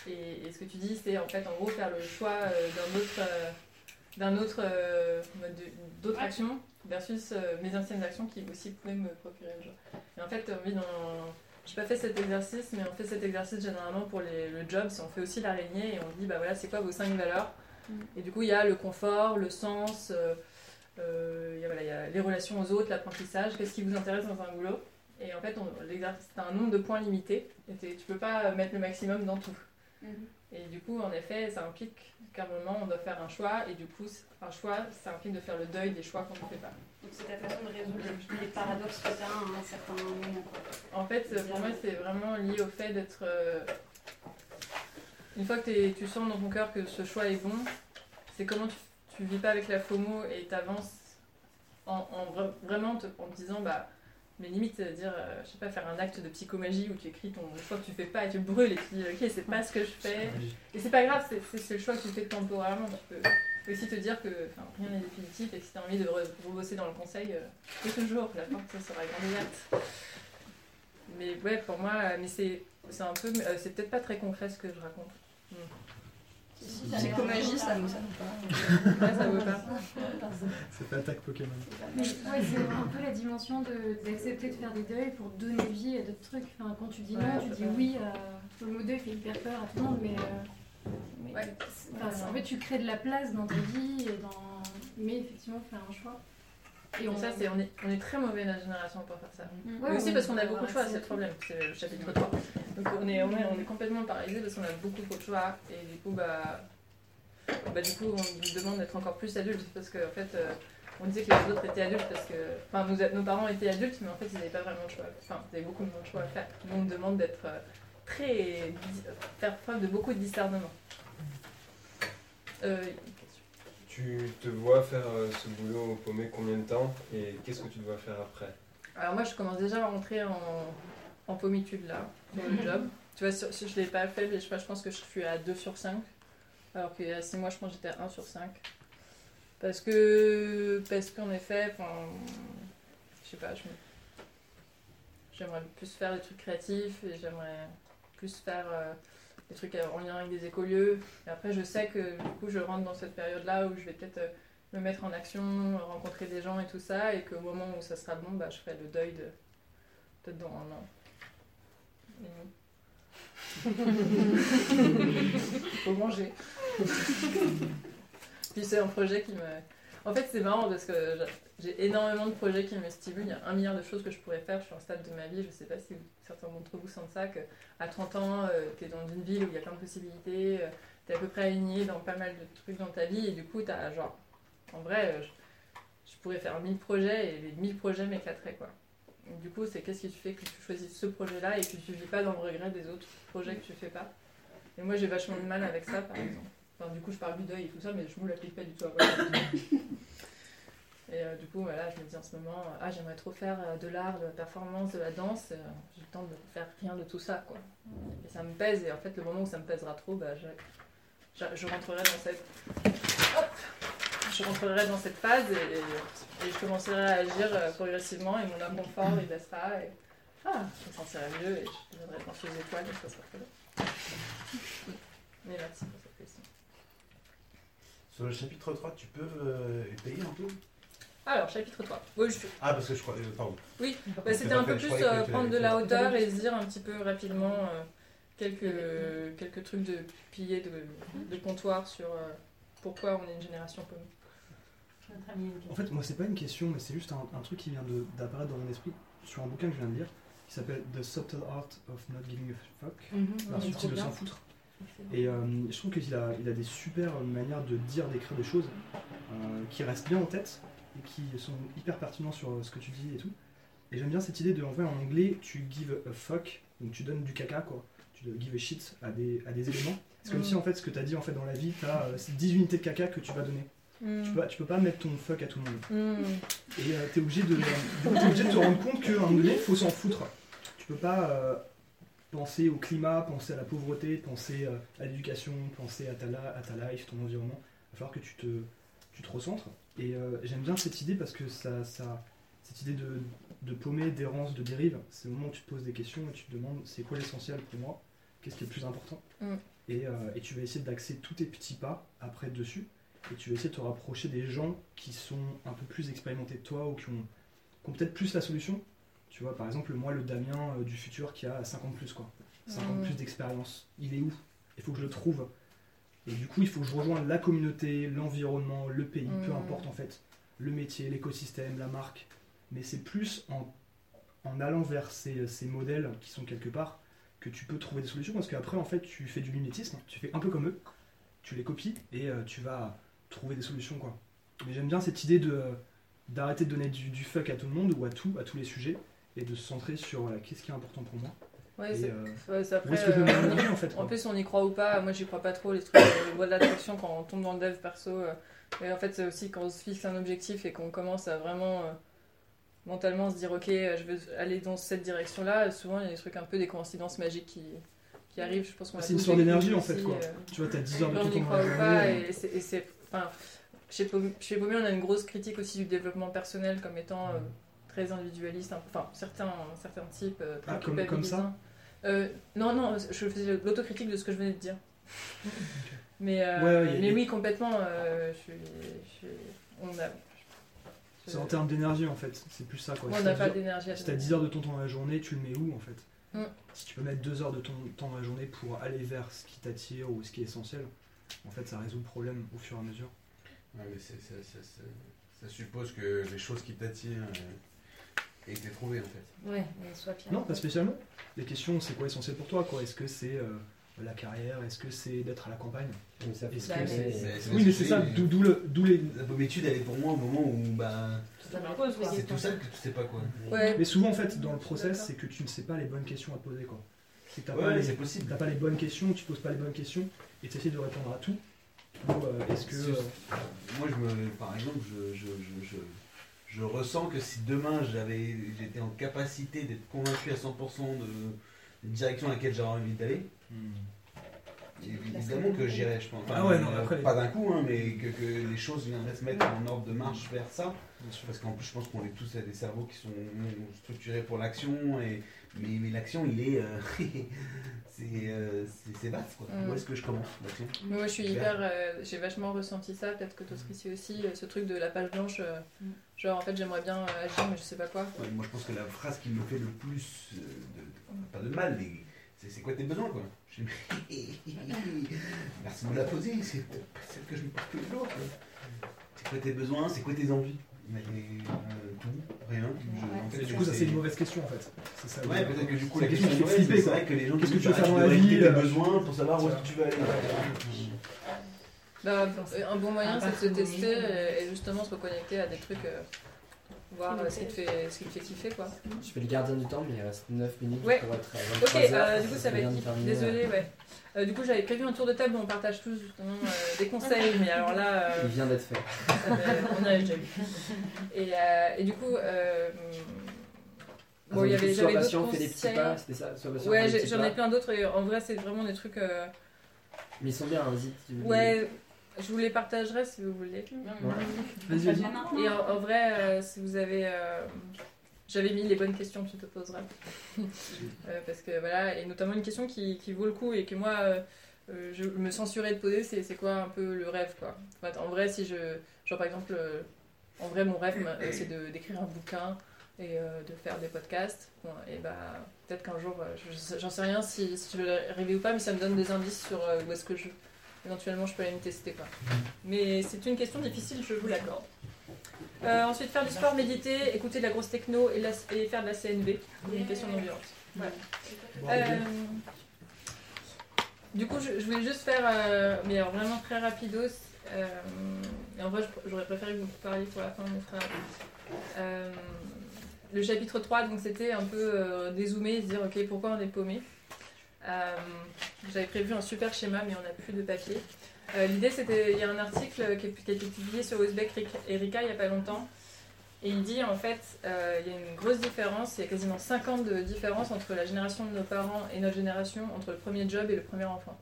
et, et, ce que tu dis, c'est en fait, en gros, faire le choix d'un autre d'un autre euh, d'autres actions versus euh, mes anciennes actions qui aussi pouvaient me procurer le joie. Et en fait, on vit dans. J'ai pas fait cet exercice, mais on fait cet exercice généralement pour les, le job. Si on fait aussi l'araignée et on dit, bah voilà, c'est quoi vos cinq valeurs? Et du coup, il y a le confort, le sens, euh, il, y a, voilà, il y a les relations aux autres, l'apprentissage, qu'est-ce qui vous intéresse dans un boulot? Et en fait, l'exercice, c'est un nombre de points limité. Et tu peux pas mettre le maximum dans tout. Mm. Et du coup, en effet, ça implique qu'à un moment, on doit faire un choix. Et du coup, un choix, ça implique de faire le deuil des choix qu'on ne fait pas. Donc c'est ta façon de résoudre les paradoxes que tu as à un certain moment. En fait, pour moi, c'est vraiment lié au fait d'être... Euh, une fois que tu sens dans ton cœur que ce choix est bon, c'est comment tu, ne vis pas avec la FOMO et tu avances en, vraiment en te disant... bah mais limite dire euh, je sais pas faire un acte de psychomagie où tu écris ton choix que tu fais pas et tu le brûles et tu dis ok c'est pas ce que je fais. Et c'est pas grave c'est le choix que tu fais temporairement. Tu peux aussi te dire que rien n'est définitif et si tu as envie de rebosser dans le conseil euh, toujours la porte sera grande ouverte. Mais ouais pour moi mais c'est un peu euh, c'est peut-être pas très concret ce que je raconte hmm. Psychomagie, ça ne pas. ça vaut pas. C'est pas attaque Pokémon. Mais ouais, c'est un peu la dimension d'accepter de, faire des deuils pour donner vie à d'autres trucs. Enfin, quand tu dis non, tu dis oui. Euh, le mot deuil fait hyper peur à tout le monde, mais. Euh, ouais. en fait, tu crées de la place dans ta vie, et dans... mais effectivement, faire un choix. Et on, ça, c'est, on, est, on est très mauvais la génération pour faire ça. Mm. aussi parce qu'on a beaucoup de choix, c'est le problème, c'est le chapitre 3. Donc on est, on est, on est complètement paralysé parce qu'on a beaucoup trop de choix. Et du coup, bah, bah, du coup on nous demande d'être encore plus adultes parce qu'en en fait, euh, on disait que les autres étaient adultes parce que. Enfin, nous, nos parents étaient adultes, mais en fait, ils n'avaient pas vraiment de choix. Enfin, ils avaient beaucoup de choix à faire. Nous, on nous demande d'être euh, très. faire preuve de beaucoup de discernement. Euh, tu te vois faire euh, ce boulot au paumé combien de temps et qu'est-ce que tu dois faire après? Alors moi je commence déjà à rentrer en, en pommitude là, dans le job. Tu vois, si je ne l'ai pas fait, mais je, je pense que je suis à 2 sur 5. Alors qu'il y a 6 mois, je pense que j'étais à 1 sur 5. Parce que, parce qu'en effet, enfin, je sais pas, j'aimerais plus faire des trucs créatifs et j'aimerais plus faire euh, des trucs en lien avec des écolieux. Et après, je sais que du coup, je rentre dans cette période-là où je vais peut-être euh, me mettre en action, rencontrer des gens et tout ça, et qu'au moment où ça sera bon, bah, je ferai le deuil de peut-être dans un an. Faut manger. Puis c'est un projet qui me. En fait, c'est marrant parce que j'ai énormément de projets qui me stimulent. Il y a un milliard de choses que je pourrais faire. Je suis en stade de ma vie. Je ne sais pas si certains d'entre vous sentent ça. qu'à 30 ans, euh, tu es dans une ville où il y a plein de possibilités. Euh, tu es à peu près aligné dans pas mal de trucs dans ta vie. Et du coup, tu as genre. En vrai, euh, je, pourrais faire 1000 projets et les 1000 projets m'éclateraient. quoi. du coup, c'est qu'est-ce qui fait que tu choisis ce projet-là et que tu ne vis pas dans le regret des autres projets que tu fais pas? Et moi, j'ai vachement de mal avec ça, par exemple. Du coup, je parle du deuil et tout ça, mais je ne me l'applique pas du tout à Et euh, du coup, voilà, je me dis en ce moment, euh, ah, j'aimerais trop faire euh, de l'art, de la performance, de la danse. J'ai le temps de faire rien de tout ça, quoi. Et ça me pèse, et en fait, le moment où ça me pèsera trop, bah, je, rentrerai dans cette. je dans cette phase et, je commencerai à agir progressivement et mon inconfort il baissera et ah, je me sentirai mieux et je deviendrai danseuse étoile et ça sera très. Mais merci pour cette question. Sur le chapitre 3, tu peux payer un peu? Alors, chapitre 3. Ah, parce que je crois. Euh, pardon. Oui, bah, c'était un peu plus euh, prendre de la hauteur et se dire un petit peu rapidement euh, quelques, quelques trucs de piliers de, de comptoir sur pourquoi on est une génération paumée. En fait, moi, c'est pas une question, mais c'est juste un, truc qui vient d'apparaître dans mon esprit sur un bouquin que je viens de lire qui s'appelle The Subtle Art of Not Giving a Fuck, mm -hmm. de s'en foutre. Et euh, je trouve qu'il a, il a des super manières de dire, d'écrire des choses euh, qui restent bien en tête et qui sont hyper pertinents sur ce que tu dis et tout. Et j'aime bien cette idée de, en vrai, en anglais, tu give a fuck, donc tu donnes du caca, quoi. Tu give a shit à des, à des éléments. C'est comme Mm. si, en fait, ce que tu as dit en fait, dans la vie, tu as 10 unités de caca que tu vas donner. Mm. Tu, peux, tu peux pas mettre ton fuck à tout le monde. Mm. Et tu es obligé de, t'es obligé de te rendre compte qu'à un moment donné, il faut s'en foutre. Tu peux pas euh, penser au climat, penser à la pauvreté, penser euh, à l'éducation, penser à ta, à ta life, ton environnement. Il va falloir que tu te, tu te recentres. Et euh, j'aime bien cette idée parce que ça, ça, cette idée de, de paumer, d'errance, de dérive, c'est le moment où tu te poses des questions et tu te demandes c'est quoi l'essentiel pour moi, qu'est-ce qui est le plus important? Mm. Et, euh, et tu vas essayer d'axer tous tes petits pas après dessus. Et tu vas essayer de te rapprocher des gens qui sont un peu plus expérimentés que toi ou qui ont, qui ont peut-être plus la solution. Tu vois, par exemple, moi, le Damien euh, du futur qui a 50 plus, quoi. 50 Mm. plus d'expérience. Il est où? Il faut que je le trouve. Et du coup, il faut que je rejoigne la communauté, l'environnement, le pays, peu Mm. importe en fait. Le métier, l'écosystème, la marque. Mais c'est plus en, en allant vers ces, ces modèles qui sont quelque part que tu peux trouver des solutions parce qu'après, en fait, tu fais du mimétisme, tu fais un peu comme eux, tu les copies et euh, tu vas trouver des solutions, quoi. Mais j'aime bien cette idée de d'arrêter de donner du, du fuck à tout le monde ou à tout, à tous les sujets et de se centrer sur voilà, qu'est-ce qui est important pour moi. Ouais, c'est euh, ouais, après. où est-ce que je euh, on y- en fait, quoi. plus, on y croit ou pas. Moi, j'y crois pas trop. Les trucs de loi de l'attraction, quand on tombe dans le dev perso. euh, et en fait, c'est aussi quand on se fixe un objectif et qu'on commence à vraiment euh, mentalement se dire Ok, euh, je veux aller dans cette direction-là. Souvent, il y a des trucs un peu des coïncidences magiques qui, qui arrivent. Je pense qu'on a C'est une histoire d'énergie, en fait, quoi. Tu vois, t'as 10 heures de on tout y temps croit ou pas. Et et c'est. Enfin, chez Paumé, on a une grosse critique aussi du développement personnel comme étant euh, très individualiste. Enfin, certains, certains types euh, très Ah, comme- comme ça. Euh, non, non, je faisais l'autocritique de ce que je venais de dire. Mais, euh, Ouais, ouais, mais a- oui, complètement. euh, je suis, je suis- on a, C'est en termes d'énergie en fait, c'est plus ça quoi. Moi, on Si n'a t'as pas dix heures- d'énergie Si t'as moment. 10 heures de ton temps dans la journée, tu le mets où en fait? Mm. Si tu peux mettre 2 heures de ton temps dans la journée pour aller vers ce qui t'attire ou ce qui est essentiel, en fait ça résout le problème au fur et à mesure. Ouais, mais c'est- c'est- c'est- c'est- ça suppose que les choses qui t'attirent euh, aient été trouvées en fait. Ouais, mais soit pire. Non, pas spécialement. Les questions, c'est quoi essentiel pour toi quoi? Est-ce que c'est euh, la carrière? Est-ce que c'est d'être à la campagne? Est-ce que mais- c'est- c'est- Oui, mais c'est ça, d'où d'où le- d'où les. La pommitude, elle est pour moi au moment où bah. Ça me pose, quoi. C'est tout ça que tu sais pas quoi. Mais souvent en fait, dans le process, c'est que tu ne sais pas les bonnes questions à te poser quoi. C'est que t'as Ouais, pas, les- c'est possible. t'as pas les bonnes questions, tu poses pas les bonnes questions et tu essaies de répondre à tout. Ou euh, est-ce que. Euh, Moi, je me, par exemple, je, je, je, je, je ressens que si demain j'étais en capacité d'être convaincu à 100% de direction à laquelle j'aurais envie d'aller, évidemment que j'irais, je pense. Ah ouais, non, après, pas d'un coup, hein, mais que, que les choses viendraient se mettre en ordre de marche vers ça. Parce qu'en plus, je pense qu'on est tous à des cerveaux qui sont structurés pour l'action, et mais, mais l'action, il est, euh, c'est, euh, c'est, vaste quoi. Mm. Où est-ce que je commence l'action? Moi, je suis hyper. euh, j'ai vachement ressenti ça, peut-être que d'autres ici aussi, ce truc de la page blanche. euh, Genre, en fait, j'aimerais bien euh, agir, mais je sais pas quoi. Ouais, moi, je pense que la phrase qui me fait le plus, euh, de, de- pas de mal, mais c'est, c'est quoi tes besoins, quoi? Je Merci de me la poser, c'est peut-être pas celle que je me pose tous les jours. C'est quoi tes besoins, c'est quoi tes envies? Mais, euh, Tout, rien. Je- en fait, Et du coup, ça c'est une mauvaise question en fait. C'est ça, Ouais, peut-être que du coup, la question est qui mais c'est vrai que les gens Qu'est-ce que tu veux faire dans la vie tes euh, besoins pour savoir où est-ce que tu veux aller. Bah, un bon moyen, c'est de se tester trop et, et justement se reconnecter à des trucs, euh, voir euh, ce qui te fait, ce qui te fait kiffer, quoi. Je fais le gardien du temps, mais il reste 9 minutes Ouais. pour être à Ok, 23 heures. euh, du coup, ça va être. de terminer, Désolé, euh, ouais. Euh, du coup, j'avais prévu un tour de table où on partage tous justement euh, des conseils, mais alors là. euh, Il vient d'être fait. ça on a déjà eu. Et, euh, et du coup. euh, Bon, il y avait, sois j'avais d'autres fais des petits conseils. pas, c'était ça Sois patient, Ouais, des j'ai- petits j'en ai pas. plein d'autres et en vrai, c'est vraiment des trucs. euh, Mais ils sont bien, vas-y. tu veux- Ouais, je vous les partagerai si vous voulez. Vas-y, vas-y. Et en, en vrai, euh, si vous avez. euh, J'avais mis les bonnes questions que tu te poseras. Euh, parce que voilà, et notamment une question qui, qui vaut le coup et que moi, je me censurais de poser, c'est c'est quoi un peu le rêve quoi? Enfin, en vrai, si je. Genre par exemple, euh, en vrai, mon rêve, euh, c'est de- d'écrire un bouquin et euh, de faire des podcasts. Bon, et bah, peut-être qu'un jour, euh, je- j'en sais rien si, si je vais arriver ou pas, mais ça me donne des indices sur euh, où est-ce que je. Éventuellement, je peux aller me tester quoi. Mais c'est une question difficile, je vous l'accorde. Euh, ensuite, faire du sport, méditer, écouter de la grosse techno et, la- et faire de la CNV. Une question d'ambiance. Voilà. Bon, Euh, du coup, je, je voulais juste faire, euh, mais alors vraiment très rapidos. euh, et en vrai, j'aurais préféré que vous parliez pour la fin, rapide. Euh, le chapitre 3, donc c'était un peu dézoomer et se dire, ok, pourquoi on est paumé? J'avais prévu un super schéma, mais on n'a plus de papier. Euh, L'idée, c'était, il y a un article qui, a été publié sur Uzbek Erika il n'y a pas longtemps. Et il dit en fait, euh, il y a une grosse différence, il y a quasiment 5 ans de différence entre la génération de nos parents et notre génération, entre le premier job et le premier enfant.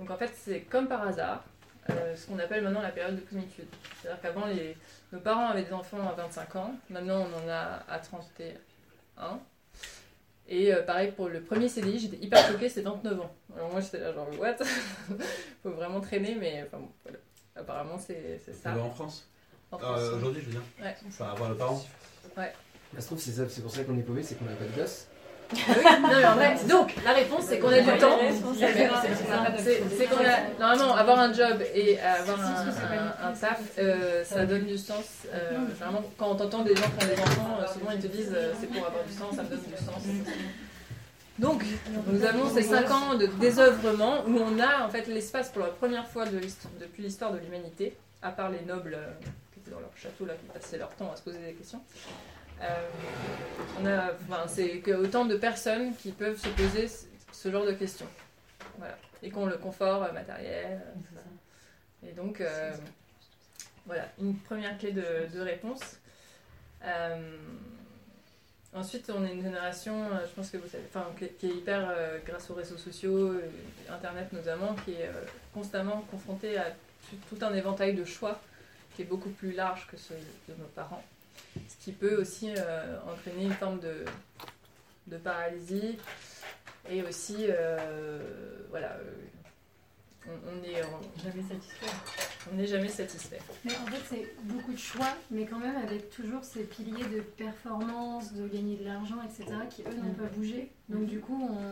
Donc en fait, c'est comme par hasard, euh, ce qu'on appelle maintenant la période de plénitude. C'est-à-dire qu'avant, nos parents avaient des enfants à 25 ans, maintenant on en a à 31. Et euh, pareil pour le premier CDI, j'étais hyper choquée, c'était 29 ans. Alors moi j'étais là genre, what? Faut vraiment traîner, mais enfin bon, voilà. Apparemment c'est c'est ça. En France? En Euh, France. Aujourd'hui, je veux dire. Ouais. Enfin, avoir le parent. Ouais. Ça se trouve, c'est ça- c'est pour ça qu'on est paumé, c'est qu'on n'a pas de gosse. Oui, non mais en vrai, donc la réponse c'est qu'on a du temps. C'est C'est c'est qu'on a normalement avoir un job et avoir un, un- un taf, euh, ça donne du sens. Euh, vraiment, quand on t'entend des gens qui ont des enfants, euh, souvent ils te disent euh, c'est pour avoir du sens, ça me donne du sens. Donc, nous avons ces 5 ans de désœuvrement où on a en fait l'espace pour la première fois de depuis l'histoire de l'humanité, à part les nobles qui étaient dans leur château là, qui passaient leur temps à se poser des questions. Euh, on a, enfin, c'est que autant de personnes qui peuvent se poser ce, genre de questions. Voilà. Et qui ont le confort euh, matériel. euh, ça. Et donc, euh, voilà, une première clé de, de réponse. Euh, ensuite, on est une génération, je pense que vous savez, enfin, qui, qui est hyper, euh, grâce aux réseaux sociaux, et Internet notamment, qui est constamment confrontée à tout, tout un éventail de choix qui est beaucoup plus large que ceux de nos parents. Ce qui peut aussi euh, entraîner une forme de, de paralysie et aussi, euh, voilà, euh, on, on est on- Jamais satisfait. On n'est jamais satisfait. Mais en fait, c'est beaucoup de choix, mais quand même avec toujours ces piliers de performance, de gagner de l'argent, etc., qui eux n'ont pas bougé. Donc du coup, on...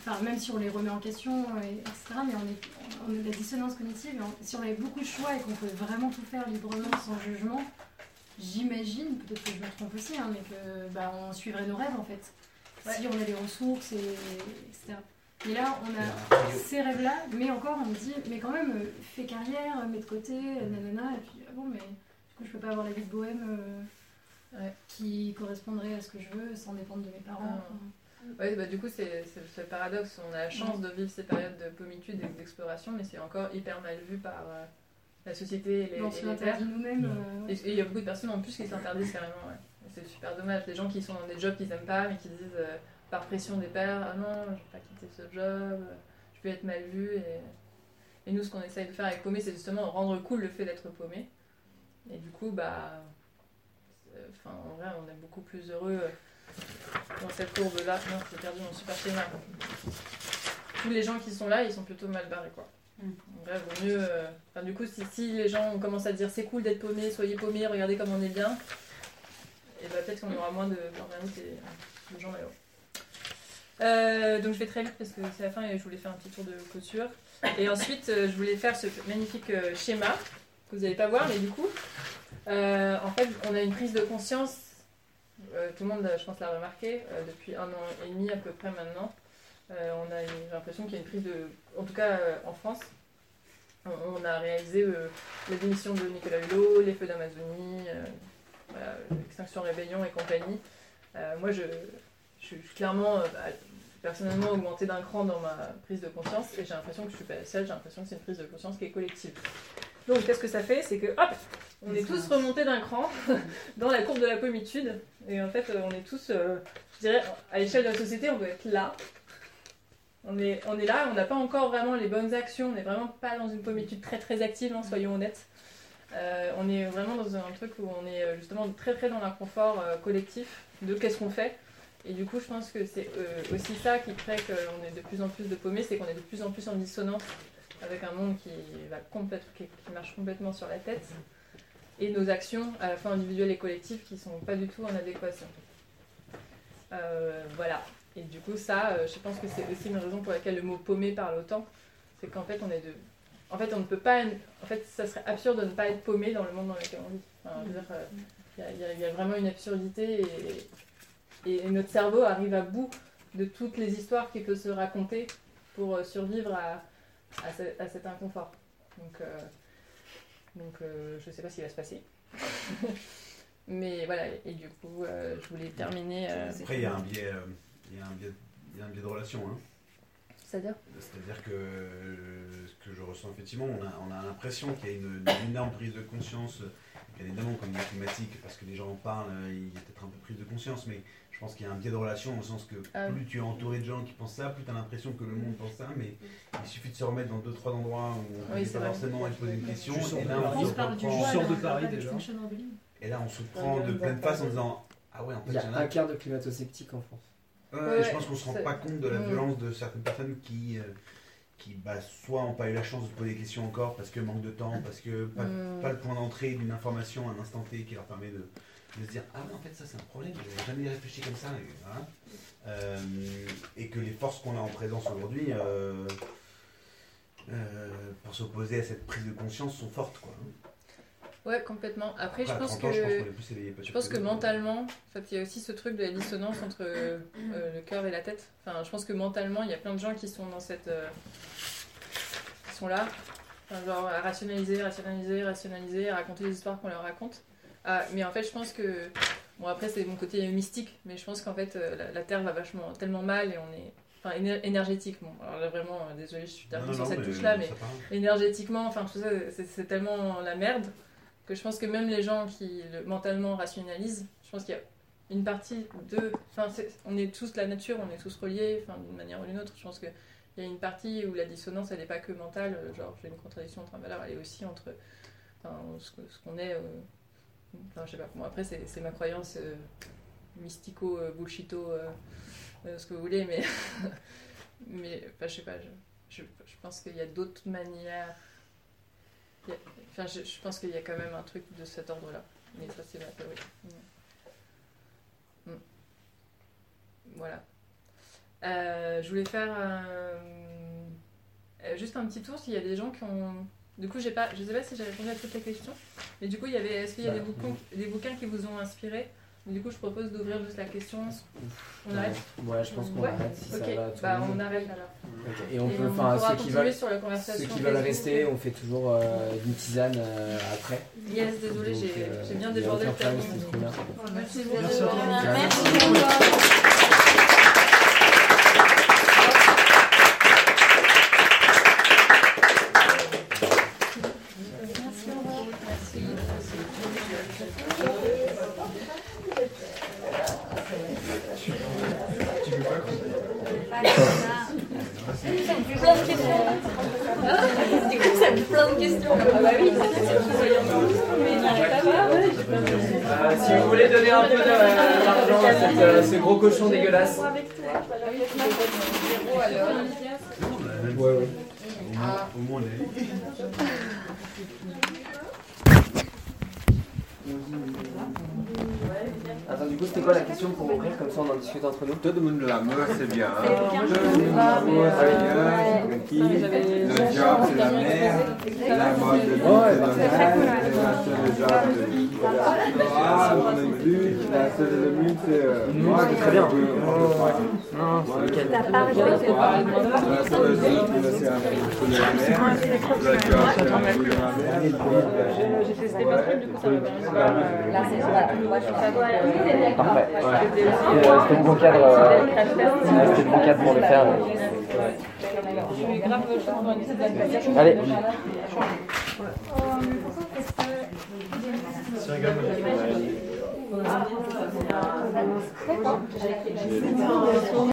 enfin, même si on les remet en question, et- etc., mais on est, on est de la dissonance cognitive. Si on avait beaucoup de choix et qu'on pouvait vraiment tout faire librement, sans jugement, j'imagine, peut-être que je me trompe aussi, hein, mais que bah, on suivrait nos rêves en fait. Si on a des ressources, et, etc. Et là, on a ces rêves-là, mais encore, on me dit, mais quand même, euh, fais carrière, mets de côté, nanana, et puis, ah bon, mais du coup, je peux pas avoir la vie de bohème euh, qui correspondrait à ce que je veux sans dépendre de mes parents. Ah. Ouais, bah, du coup, c'est c'est ce paradoxe. On a la chance de vivre ces périodes de pommitude et d'exploration, mais c'est encore hyper mal vu par euh, la société et les, On se l'interdit nous-mêmes, euh, Et il y a beaucoup de personnes en plus qui s'interdisent carrément. ouais. C'est super dommage. Des gens qui sont dans des jobs qu'ils n'aiment pas, mais qui disent euh, par pression des pères Ah non, je vais pas quitter ce job, euh, je vais être mal vu. Et, et nous, ce qu'on essaye de faire avec Paumé, c'est justement rendre cool le fait d'être paumé. Et du coup, bah. c'est- Enfin, en vrai, on est beaucoup plus heureux euh, dans cette courbe-là. Non, j'ai perdu mon super schéma. Tous les gens qui sont là, ils sont plutôt mal barrés, quoi. En vrai, vaut mieux. euh, du coup, si, les gens commencent à dire c'est cool d'être paumé, soyez paumé, regardez comme on est bien, et bah peut-être qu'on aura moins de burn-out et de gens malheureux. Donc je vais très vite parce que c'est la fin et je voulais faire un petit tour de clôture. Et ensuite, euh, je voulais faire ce magnifique euh, schéma que vous n'allez pas voir, mais du coup, en fait, on a une prise de conscience. tout le monde, je pense, l'a remarqué depuis un an et demi à peu près maintenant. Euh, on a l'impression qu'il y a une prise de, en tout cas euh, en France, on, a réalisé euh, la démission de Nicolas Hulot, les feux d'Amazonie, voilà, l'extinction rébellion et compagnie. Moi, je, je suis clairement, bah, personnellement, augmenté d'un cran dans ma prise de conscience et j'ai l'impression que je suis pas seule, j'ai l'impression que c'est une prise de conscience qui est collective. Donc, qu'est-ce que ça fait? C'est que, hop, on est tous remontés d'un cran dans la courbe de la pommitude et en fait, on est tous, je dirais, à l'échelle de la société, on doit être là. On est, là, on n'a pas encore vraiment les bonnes actions, on n'est vraiment pas dans une pommitude très très active, hein, soyons honnêtes. Euh, on est vraiment dans un truc où on est euh, justement très très dans l'inconfort euh, collectif de qu'est-ce qu'on fait. Et du coup, je pense que c'est aussi ça qui crée qu'on est de plus en plus de paumés, c'est qu'on est de plus en plus en dissonance avec un monde qui, va complète- qui, marche complètement sur la tête et nos actions, à la fois individuelles et collectives, qui sont pas du tout en adéquation. Voilà. Et du coup, ça, euh, je pense que c'est aussi une raison pour laquelle le mot paumé parle autant. C'est qu'en fait, on est de. En fait, on ne peut pas. En fait, ça serait absurde de ne pas être paumé dans le monde dans lequel on vit. Euh, il y a- vraiment une absurdité et, notre cerveau arrive à bout de toutes les histoires qu'il peut se raconter pour survivre à, à, ce- à cet inconfort. Donc, euh, donc euh, je sais pas ce qui va se passer. Mais voilà, et du coup, euh, je voulais terminer. euh, Après, il y a un biais, euh, il y a un biais, il y a un biais de relation. Hein. C'est-à-dire? C'est-à-dire que euh, ce que je ressens effectivement, on a, on a l'impression qu'il y a une, une énorme prise de conscience, bien évidemment comme la climatique, parce que les gens en parlent, euh, il y a peut-être un peu prise de conscience, mais je pense qu'il y a un biais de relation au sens que Ah oui. plus tu es entouré de gens qui pensent ça, plus tu as l'impression que le monde pense ça, mais il suffit de se remettre dans deux trois endroits où on Oui, ne c'est pas vrai. forcément et de poser une question, et là on se du reprend- joie, sors de Paris, déjà. Et là on se prend de pleine face en disant Ah ouais, en fait, Il y a un quart de climato-sceptiques en France. Ouais, je pense qu'on se rend pas compte de la Mm. violence de certaines personnes qui, euh, qui bah, soit n'ont pas eu la chance de se poser des questions encore parce que manque de temps, parce que pas, Mm. pas le point d'entrée d'une information à un instant T qui leur permet de, de se dire Ah, mais en fait, ça c'est un problème, j'avais jamais réfléchi comme ça. Et. Euh, et que les forces qu'on a en présence aujourd'hui euh, euh, pour s'opposer à cette prise de conscience sont fortes. Quoi. Ouais, complètement. Après, je Après, pense 30 ans, que, je pense qu'on est plus éveillé, pas je sûr pense que que nous. mentalement, en fait, il y a aussi ce truc de la dissonance entre euh, le cœur et la tête. Enfin, je pense que mentalement, il y a plein de gens qui sont dans cette, euh, qui sont là, Enfin, genre à rationaliser, rationaliser, rationaliser, à raconter les histoires qu'on leur raconte. Ah, mais en fait, je pense que, bon, après, c'est mon côté mystique, mais je pense qu'en fait, euh, la, la Terre va vachement tellement mal et on est enfin éner- énergétiquement alors là vraiment euh, désolé je suis non, sur cette mais touche là mais énergétiquement enfin tout ça c'est tellement la merde que je pense que même les gens qui le- mentalement rationalisent je pense qu'il y a une partie de enfin on est tous la nature on est tous reliés enfin d'une manière ou d'une autre. Je pense que il y a une partie où la dissonance elle n'est pas que mentale euh, genre j'ai une contradiction entre un valeur elle est aussi entre ce qu'on est euh, enfin je sais pas bon après c'est ma croyance euh, mystico bullshito euh, ce que vous voulez mais mais enfin, je sais pas je, pense qu'il y a d'autres manières enfin je, je pense qu'il y a quand même un truc de cet ordre là mais ça c'est ma théorie. Mm. Mm. voilà. Euh, je voulais faire euh, euh, juste un petit tour s'il y a des gens qui ont du coup j'ai pas je sais pas si j'ai répondu à toutes les questions mais du coup il y avait est-ce qu'il y a des Bah, bouquins des bouquins qui vous ont inspiré? Du coup je propose d'ouvrir juste la question on Ouais. arrête Ouais, je pense qu'on Ouais. arrête si ça va tout bah on arrête alors. Et on Et peut, on enfin, pourra ceux qui continuer veulent, sur la conversation ceux qui veulent rester, on fait toujours euh, une tisane euh, après. Yes, désolé, j'ai- euh, j'ai bien débordé le bien. Merci toi. Merci Merci. Ça me fait plein de questions. Du coup, ça me fait plein de questions. Ah bah oui, c'est sûr que vous soyez en mais ça va, ouais, j'ai plein de questions. Euh, si vous voulez donner un peu de- d'argent à cette, euh, ce gros cochon dégueulasse. Ouais, ouais. Au moins, au moins, on est. Attends, du coup, c'était quoi la question pour ouvrir Comme ça, on discute entre nous. Tout le monde l'amour, c'est bien. C'est bien. Tout le monde l'amour, c'est bien. Le qui, le job, c'est la merde. La mode de vie, c'est dommage. Le job de ah, mon but, la seule de but, c'est. moi, c'est très bien. Non, c'est nickel. La un peu de la. J'ai du coup ça Là, Parfait. C'était le bon cadre. C'était le bon cadre pour le faire. Allez. Donc, je ne vous avez vu, vous avez vu que ça fait la.